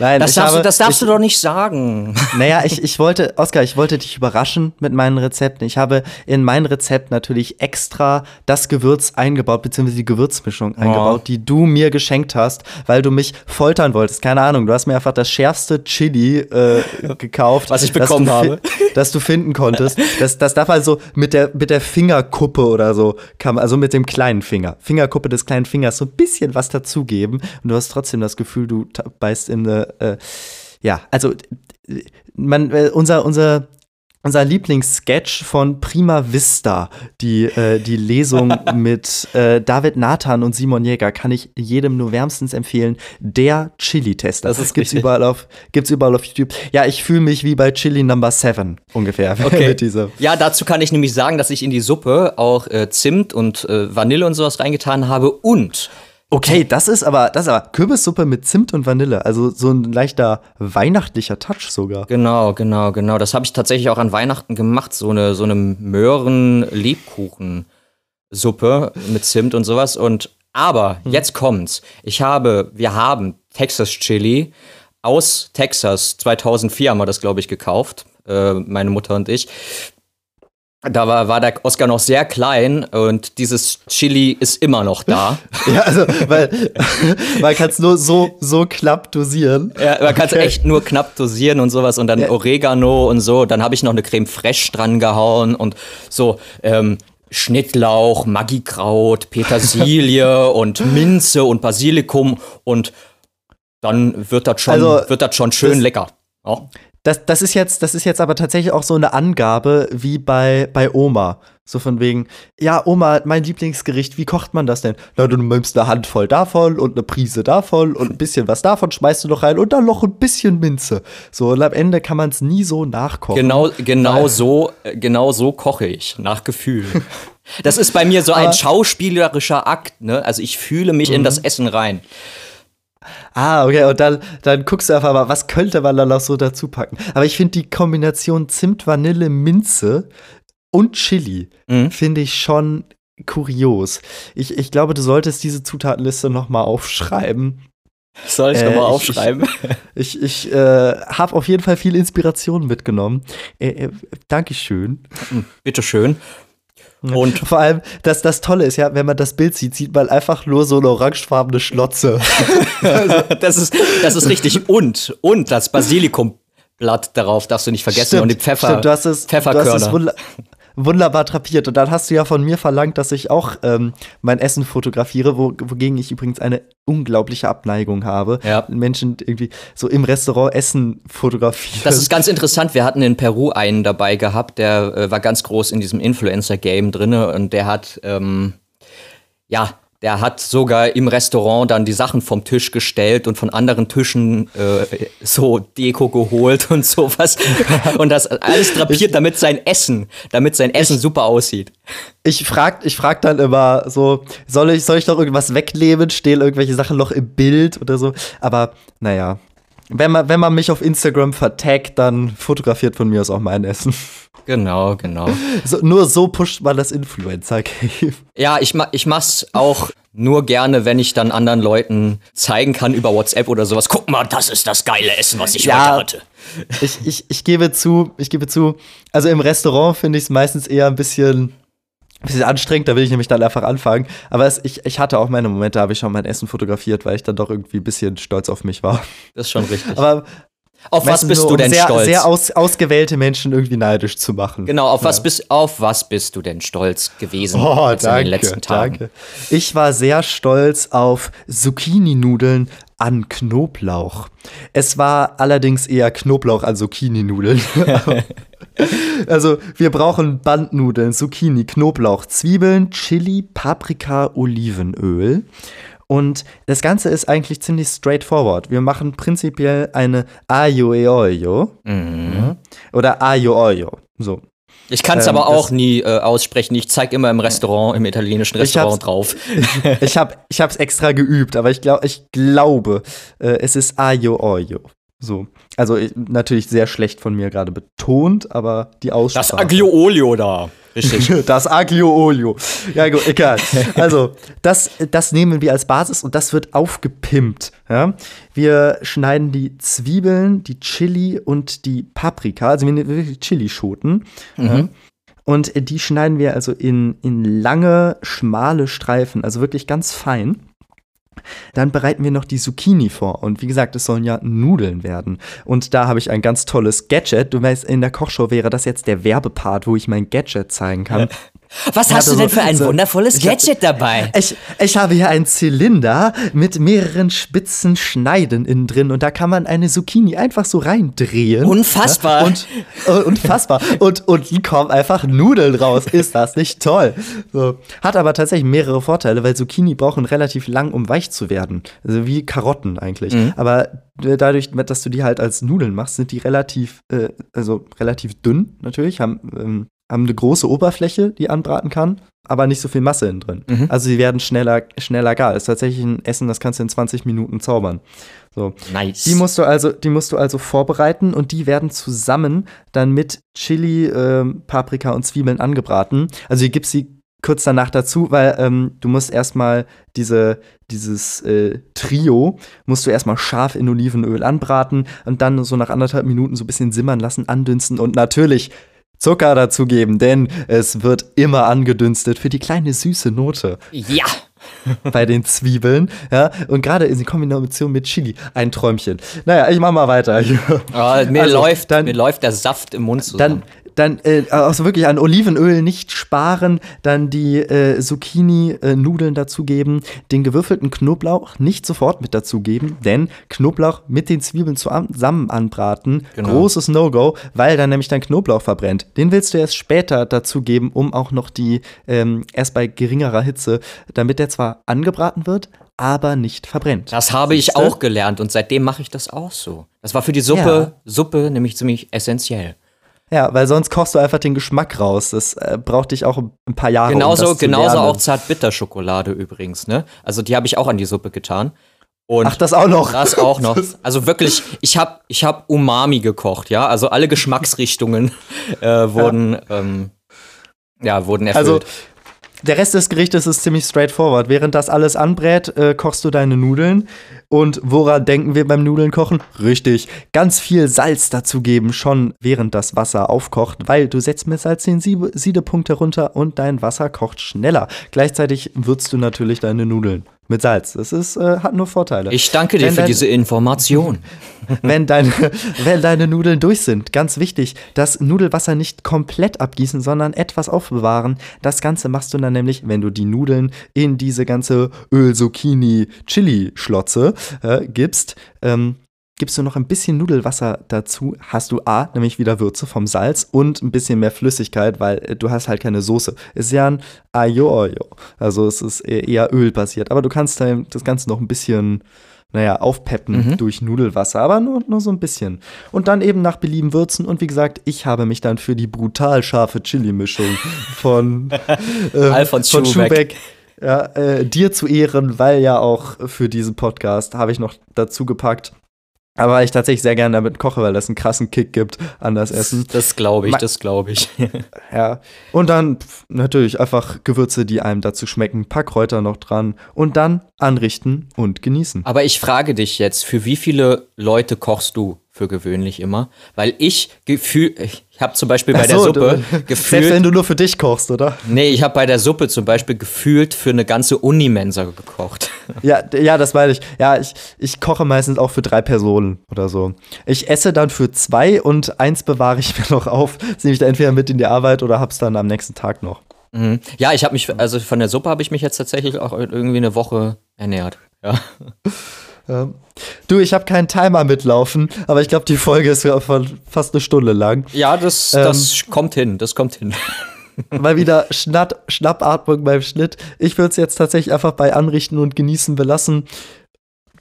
Nein, Das darfst, habe, du, das darfst ich, du doch nicht sagen. (laughs) Naja, ich, ich wollte, Oskar, ich wollte dich überraschen mit meinen Rezepten. Ich habe in mein Rezept natürlich extra das Gewürz eingebaut, beziehungsweise die Gewürzmischung Oh. eingebaut, die du mir geschenkt hast, weil du mich foltern wolltest. Keine Ahnung, du hast mir einfach das schärfste Chili äh, (laughs) gekauft. Was ich das bekommen fi- habe. (laughs) Das du finden konntest. Das, das darf also mit der, mit der Fingerkuppe oder so, kam, also mit dem kleinen Finger, Fingerkuppe des kleinen Fingers, so ein bisschen was dazugeben. Und du hast trotzdem das Gefühl, du beißt in eine, äh, ja, also man, äh, unser, unser unser Lieblingssketch von Prima Vista, die, äh, die Lesung (laughs) mit äh, David Nathan und Simon Jäger, kann ich jedem nur wärmstens empfehlen. Der Chili-Tester. Das ist gibt's richtig. überall auf, gibt's überall auf YouTube. Ja, ich fühle mich wie bei Chili Number 7 ungefähr. (laughs) Okay. Ja, dazu kann ich nämlich sagen, dass ich in die Suppe auch äh, Zimt und äh, Vanille und sowas reingetan habe und Okay, das ist aber, das ist aber Kürbissuppe mit Zimt und Vanille. Also so ein leichter weihnachtlicher Touch sogar. Genau, genau, genau. Das habe ich tatsächlich auch an Weihnachten gemacht. So eine, so eine Möhren-Lebkuchen-Suppe mit Zimt und sowas. Und aber jetzt kommt's. Ich habe, wir haben Texas Chili aus Texas. 2004 haben wir das, glaube ich, gekauft. Äh, meine Mutter und ich. Da war, war der Oscar noch sehr klein und dieses Chili ist immer noch da. (laughs) Ja, also, weil (laughs) man kann es nur so, so knapp dosieren. Ja, man kann es echt nur knapp dosieren und sowas und dann Oregano und so. Dann habe ich noch eine Creme fraiche dran gehauen und so ähm, Schnittlauch, Maggikraut, Petersilie (laughs) und Minze und Basilikum und dann wird das schon, Also, wird das schon schön das- lecker. Ja. Das, das, ist jetzt, das ist jetzt aber tatsächlich auch so eine Angabe wie bei, bei Oma. So von wegen, ja, Oma, mein Lieblingsgericht, wie kocht man das denn? Na, du nimmst eine Handvoll davon und eine Prise davon und ein bisschen was davon schmeißt du noch rein und dann noch ein bisschen Minze. So, und am Ende kann man es nie so nachkochen. Genau, genau so, äh, genau so koche ich, nach Gefühl. (laughs) Das ist bei mir so ein schauspielerischer Akt, ne? Also ich fühle mich in das Mhm. Essen rein. Ah, okay, und dann, dann guckst du einfach mal, was könnte man da noch so dazu packen. Aber ich finde die Kombination Zimt, Vanille, Minze und Chili, Mhm. finde ich schon kurios. Ich, ich glaube, du solltest diese Zutatenliste noch mal aufschreiben. Soll ich Äh, nochmal ich- aufschreiben? (laughs) Ich, ich äh, habe auf jeden Fall viel Inspiration mitgenommen. Äh, äh, Dankeschön. Bitteschön. Und Vor allem, dass das Tolle ist, ja, wenn man das Bild sieht, sieht man einfach nur so eine orangefarbene Schlotze. (laughs) das ist, das ist richtig. Und, und das Basilikumblatt darauf darfst du nicht vergessen. und die Pfeffer, stimmt, du hast es, du hast es Pfefferkörner. Wunderbar drapiert. Und dann hast du ja von mir verlangt, dass ich auch ähm, mein Essen fotografiere, wo, wogegen ich übrigens eine unglaubliche Abneigung habe. Ja. Menschen irgendwie so im Restaurant Essen fotografieren. Das ist ganz interessant. Wir hatten in Peru einen dabei gehabt, der äh, war ganz groß in diesem Influencer-Game drinne und der hat, ähm, ja, der hat sogar im Restaurant dann die Sachen vom Tisch gestellt und von anderen Tischen äh, so Deko geholt und sowas. und das alles drapiert, damit sein Essen, damit sein Essen super aussieht. ich frag, ich frag dann immer so, soll ich, soll ich noch irgendwas wegnehmen? Stehen irgendwelche Sachen noch im Bild oder so? Aber naja, wenn man, wenn man mich auf Instagram vertaggt, dann fotografiert von mir aus auch mein Essen. (laughs) Genau, genau. So, nur so pusht man das Influencer-Game. Ja, ich, ma ich mach's auch nur gerne, wenn ich dann anderen Leuten zeigen kann über WhatsApp oder sowas. Guck mal, das ist das geile Essen, was ich Ja. heute hatte. Ich, ich, ich gebe zu, ich gebe zu, also im Restaurant finde ich es meistens eher ein bisschen, ein bisschen anstrengend, da will ich nämlich dann einfach anfangen. Aber es, ich, ich hatte auch meine Momente, da habe ich schon mein Essen fotografiert, weil ich dann doch irgendwie ein bisschen stolz auf mich war. Das ist schon richtig. Aber auf was bist nur, du um denn sehr, stolz? Sehr aus, ausgewählte Menschen irgendwie neidisch zu machen. genau, auf was, bist, auf was bist du denn stolz gewesen Oh, jetzt in danke, den letzten Tagen? danke. Ich war sehr stolz auf Zucchini-Nudeln an Knoblauch. Es war allerdings eher Knoblauch an Zucchini-Nudeln. (laughs) also, wir brauchen Bandnudeln, Zucchini, Knoblauch, Zwiebeln, Chili, Paprika, Olivenöl. Und das Ganze ist eigentlich ziemlich straightforward. Wir machen prinzipiell eine Aglio e Olio. Mhm. Oder Olio. So. Ich kann es Ähm, aber auch nie äh, aussprechen. Ich zeige immer im Restaurant, im italienischen Restaurant drauf. (laughs) ich habe ich hab's extra geübt, aber ich, glaub, ich glaube, äh, es ist Ayo Oyo. So. Also ich, natürlich sehr schlecht von mir gerade betont, aber die Aussprache. Das Aglio Olio da. Richtig. (laughs) Das Aglio Olio. Ja, gut, egal. (laughs) Also, das, das nehmen wir als Basis und das wird aufgepimpt. Ja? Wir schneiden die Zwiebeln, die Chili und die Paprika, also wir nehmen wirklich Chilischoten. Ja? Und die schneiden wir also in, in lange, schmale Streifen, also wirklich ganz fein. Dann bereiten wir noch die Zucchini vor. Und wie gesagt, es sollen ja Nudeln werden. Und da habe ich ein ganz tolles Gadget. Du weißt, in der Kochshow wäre das jetzt der Werbepart, wo ich mein Gadget zeigen kann. (laughs) Was hast du denn für ein so, wundervolles Gadget dabei? Ich, ich habe hier einen Zylinder mit mehreren spitzen Schneiden innen drin und da kann man eine Zucchini einfach so reindrehen. Unfassbar. Ja? Und, uh, unfassbar. und, und die kommen einfach Nudeln raus. Ist das nicht toll? So. Hat aber tatsächlich mehrere Vorteile, weil Zucchini brauchen relativ lang, um weich zu werden. Also wie Karotten eigentlich. Mhm. Aber dadurch, dass du die halt als Nudeln machst, sind die relativ, äh, also relativ dünn natürlich, haben ähm, haben eine große Oberfläche, die anbraten kann, aber nicht so viel Masse innen drin. Mhm. Also sie werden schneller, schneller gar. Ist tatsächlich ein Essen, das kannst du in 20 Minuten zaubern. So. Nice. Die musst du also, die musst du also vorbereiten und die werden zusammen dann mit Chili, äh, Paprika und Zwiebeln angebraten. Also hier gibst sie kurz danach dazu, weil ähm, du musst erstmal diese, dieses äh, Trio, musst du erstmal scharf in Olivenöl anbraten und dann so nach anderthalb Minuten so ein bisschen simmern lassen, andünsten und natürlich Zucker dazugeben, denn es wird immer angedünstet für die kleine süße Note. Ja. (laughs) Bei den Zwiebeln, ja, und gerade in Kombination mit Chili, ein Träumchen. Naja, ich mach mal weiter. Oh, mir, (laughs) also, läuft, dann, mir läuft der Saft im Mund zusammen. Dann, dann äh, also wirklich an Olivenöl nicht sparen, dann die äh, Zucchini-Nudeln äh, dazugeben, den gewürfelten Knoblauch nicht sofort mit dazugeben, denn Knoblauch mit den Zwiebeln zusammen anbraten, genau. großes No-Go, weil dann nämlich dein Knoblauch verbrennt. Den willst du erst später dazugeben, um auch noch die, ähm, erst bei geringerer Hitze, damit der zwar angebraten wird, aber nicht verbrennt. Das habe ich auch gelernt und seitdem mache ich das auch so. Das war für die Suppe, ja. Suppe nämlich ziemlich essentiell. Ja, weil sonst kochst du einfach den Geschmack raus. Das äh, braucht dich auch ein paar Jahre. Genauso, um genauso auch Zartbitterschokolade übrigens, ne? Also die habe ich auch an die Suppe getan. Und Ach, das auch noch. Das auch noch. Also wirklich, ich habe ich hab Umami gekocht, ja. Also alle Geschmacksrichtungen äh, wurden, ja. Ähm, ja, wurden erfüllt. Also der Rest des Gerichtes ist ziemlich straightforward. Während das alles anbrät, äh, kochst du deine Nudeln. Und woran denken wir beim Nudeln kochen? Richtig, ganz viel Salz dazugeben, schon während das Wasser aufkocht, weil du setzt mit Salz den Siedepunkt herunter und dein Wasser kocht schneller. Gleichzeitig würzt du natürlich deine Nudeln mit Salz. Das ist, äh, hat nur Vorteile. Ich danke dir wenn für dein, diese Information. (laughs) wenn, deine, wenn deine Nudeln durch sind, ganz wichtig, das Nudelwasser nicht komplett abgießen, sondern etwas aufbewahren. Das Ganze machst du dann nämlich, wenn du die Nudeln in diese ganze Öl-Zucchini-Chili-Schlotze äh, gibst. Ähm, gibst du noch ein bisschen Nudelwasser dazu, hast du A, nämlich wieder Würze vom Salz und ein bisschen mehr Flüssigkeit, weil äh, du hast halt keine Soße. Ist ja ein Ayo Ayo. Also es ist eher ölbasiert. Aber du kannst das Ganze noch ein bisschen, naja, aufpeppen mhm. durch Nudelwasser, aber nur, nur so ein bisschen. Und dann eben nach Belieben würzen. Und wie gesagt, ich habe mich dann für die brutal scharfe Chili-Mischung von, (laughs) äh, Alfons von Schubeck, Schubeck ja, äh, dir zu ehren, weil ja auch für diesen Podcast habe ich noch dazu gepackt aber ich tatsächlich sehr gerne damit koche, weil das einen krassen Kick gibt an das Essen. Das glaube ich, das glaube ich. (laughs) ja. Und dann natürlich einfach Gewürze, die einem dazu schmecken, paar Kräuter noch dran und dann anrichten und genießen. Aber ich frage dich jetzt, für wie viele Leute kochst du? für gewöhnlich immer, weil ich gefühl, ich habe zum Beispiel bei so, der Suppe du, gefühlt. Selbst wenn du nur für dich kochst, oder? Nee, ich habe bei der Suppe zum Beispiel gefühlt für eine ganze Unimensa gekocht. (laughs) Ja, ja, das meine ich. Ja, ich, ich koche meistens auch für drei Personen oder so. Ich esse dann für zwei und eins bewahre ich (laughs) mir noch auf. Das nehme ich dann entweder mit in die Arbeit oder hab's dann am nächsten Tag noch. Mhm. Ja, ich habe mich, also von der Suppe habe ich mich jetzt tatsächlich auch irgendwie eine Woche ernährt. Ja. (laughs) Ja. Du, ich habe keinen Timer mitlaufen, aber ich glaube, die Folge ist fast eine Stunde lang. Ja, das, das ähm, kommt hin, das kommt hin. (laughs) Mal wieder Schnatt, Schnappatmung beim Schnitt. Ich würde es jetzt tatsächlich einfach bei Anrichten und Genießen belassen.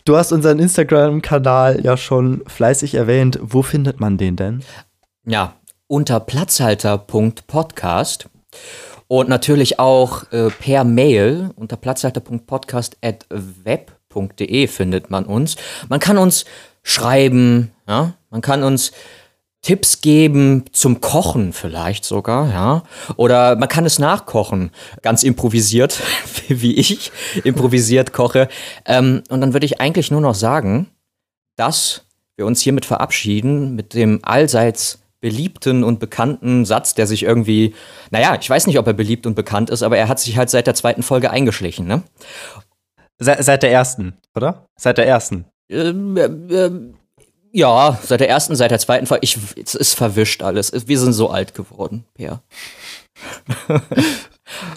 Du hast unseren Instagram-Kanal ja schon fleißig erwähnt. Wo findet man den denn? Ja, unter platzhalter.podcast und natürlich auch äh, per Mail unter platzhalter.podcast@web www.podcast.de findet man uns. Man kann uns schreiben, ja, man kann uns Tipps geben zum Kochen vielleicht sogar, ja. Oder man kann es nachkochen, ganz improvisiert, (laughs) wie ich improvisiert koche. Ähm, und dann würde ich eigentlich nur noch sagen, dass wir uns hiermit verabschieden mit dem allseits beliebten und bekannten Satz, der sich irgendwie, naja, ich weiß nicht, ob er beliebt und bekannt ist, aber er hat sich halt seit der zweiten Folge eingeschlichen, ne? Se seit der ersten, oder? Seit der ersten. Ähm, äh, äh, ja, seit der ersten, seit der zweiten Folge. Ich, es ist verwischt alles. Wir sind so alt geworden, Per. (laughs)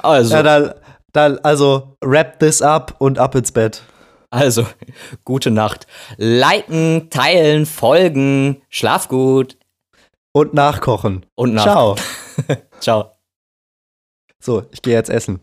Also, Ja, dann, dann, also, wrap this up und ab ins Bett. also, (laughs) gute Nacht. Liken, teilen, folgen, schlaf gut Und nachkochen. und nach. Ciao. (laughs) Ciao. So, ich gehe jetzt essen.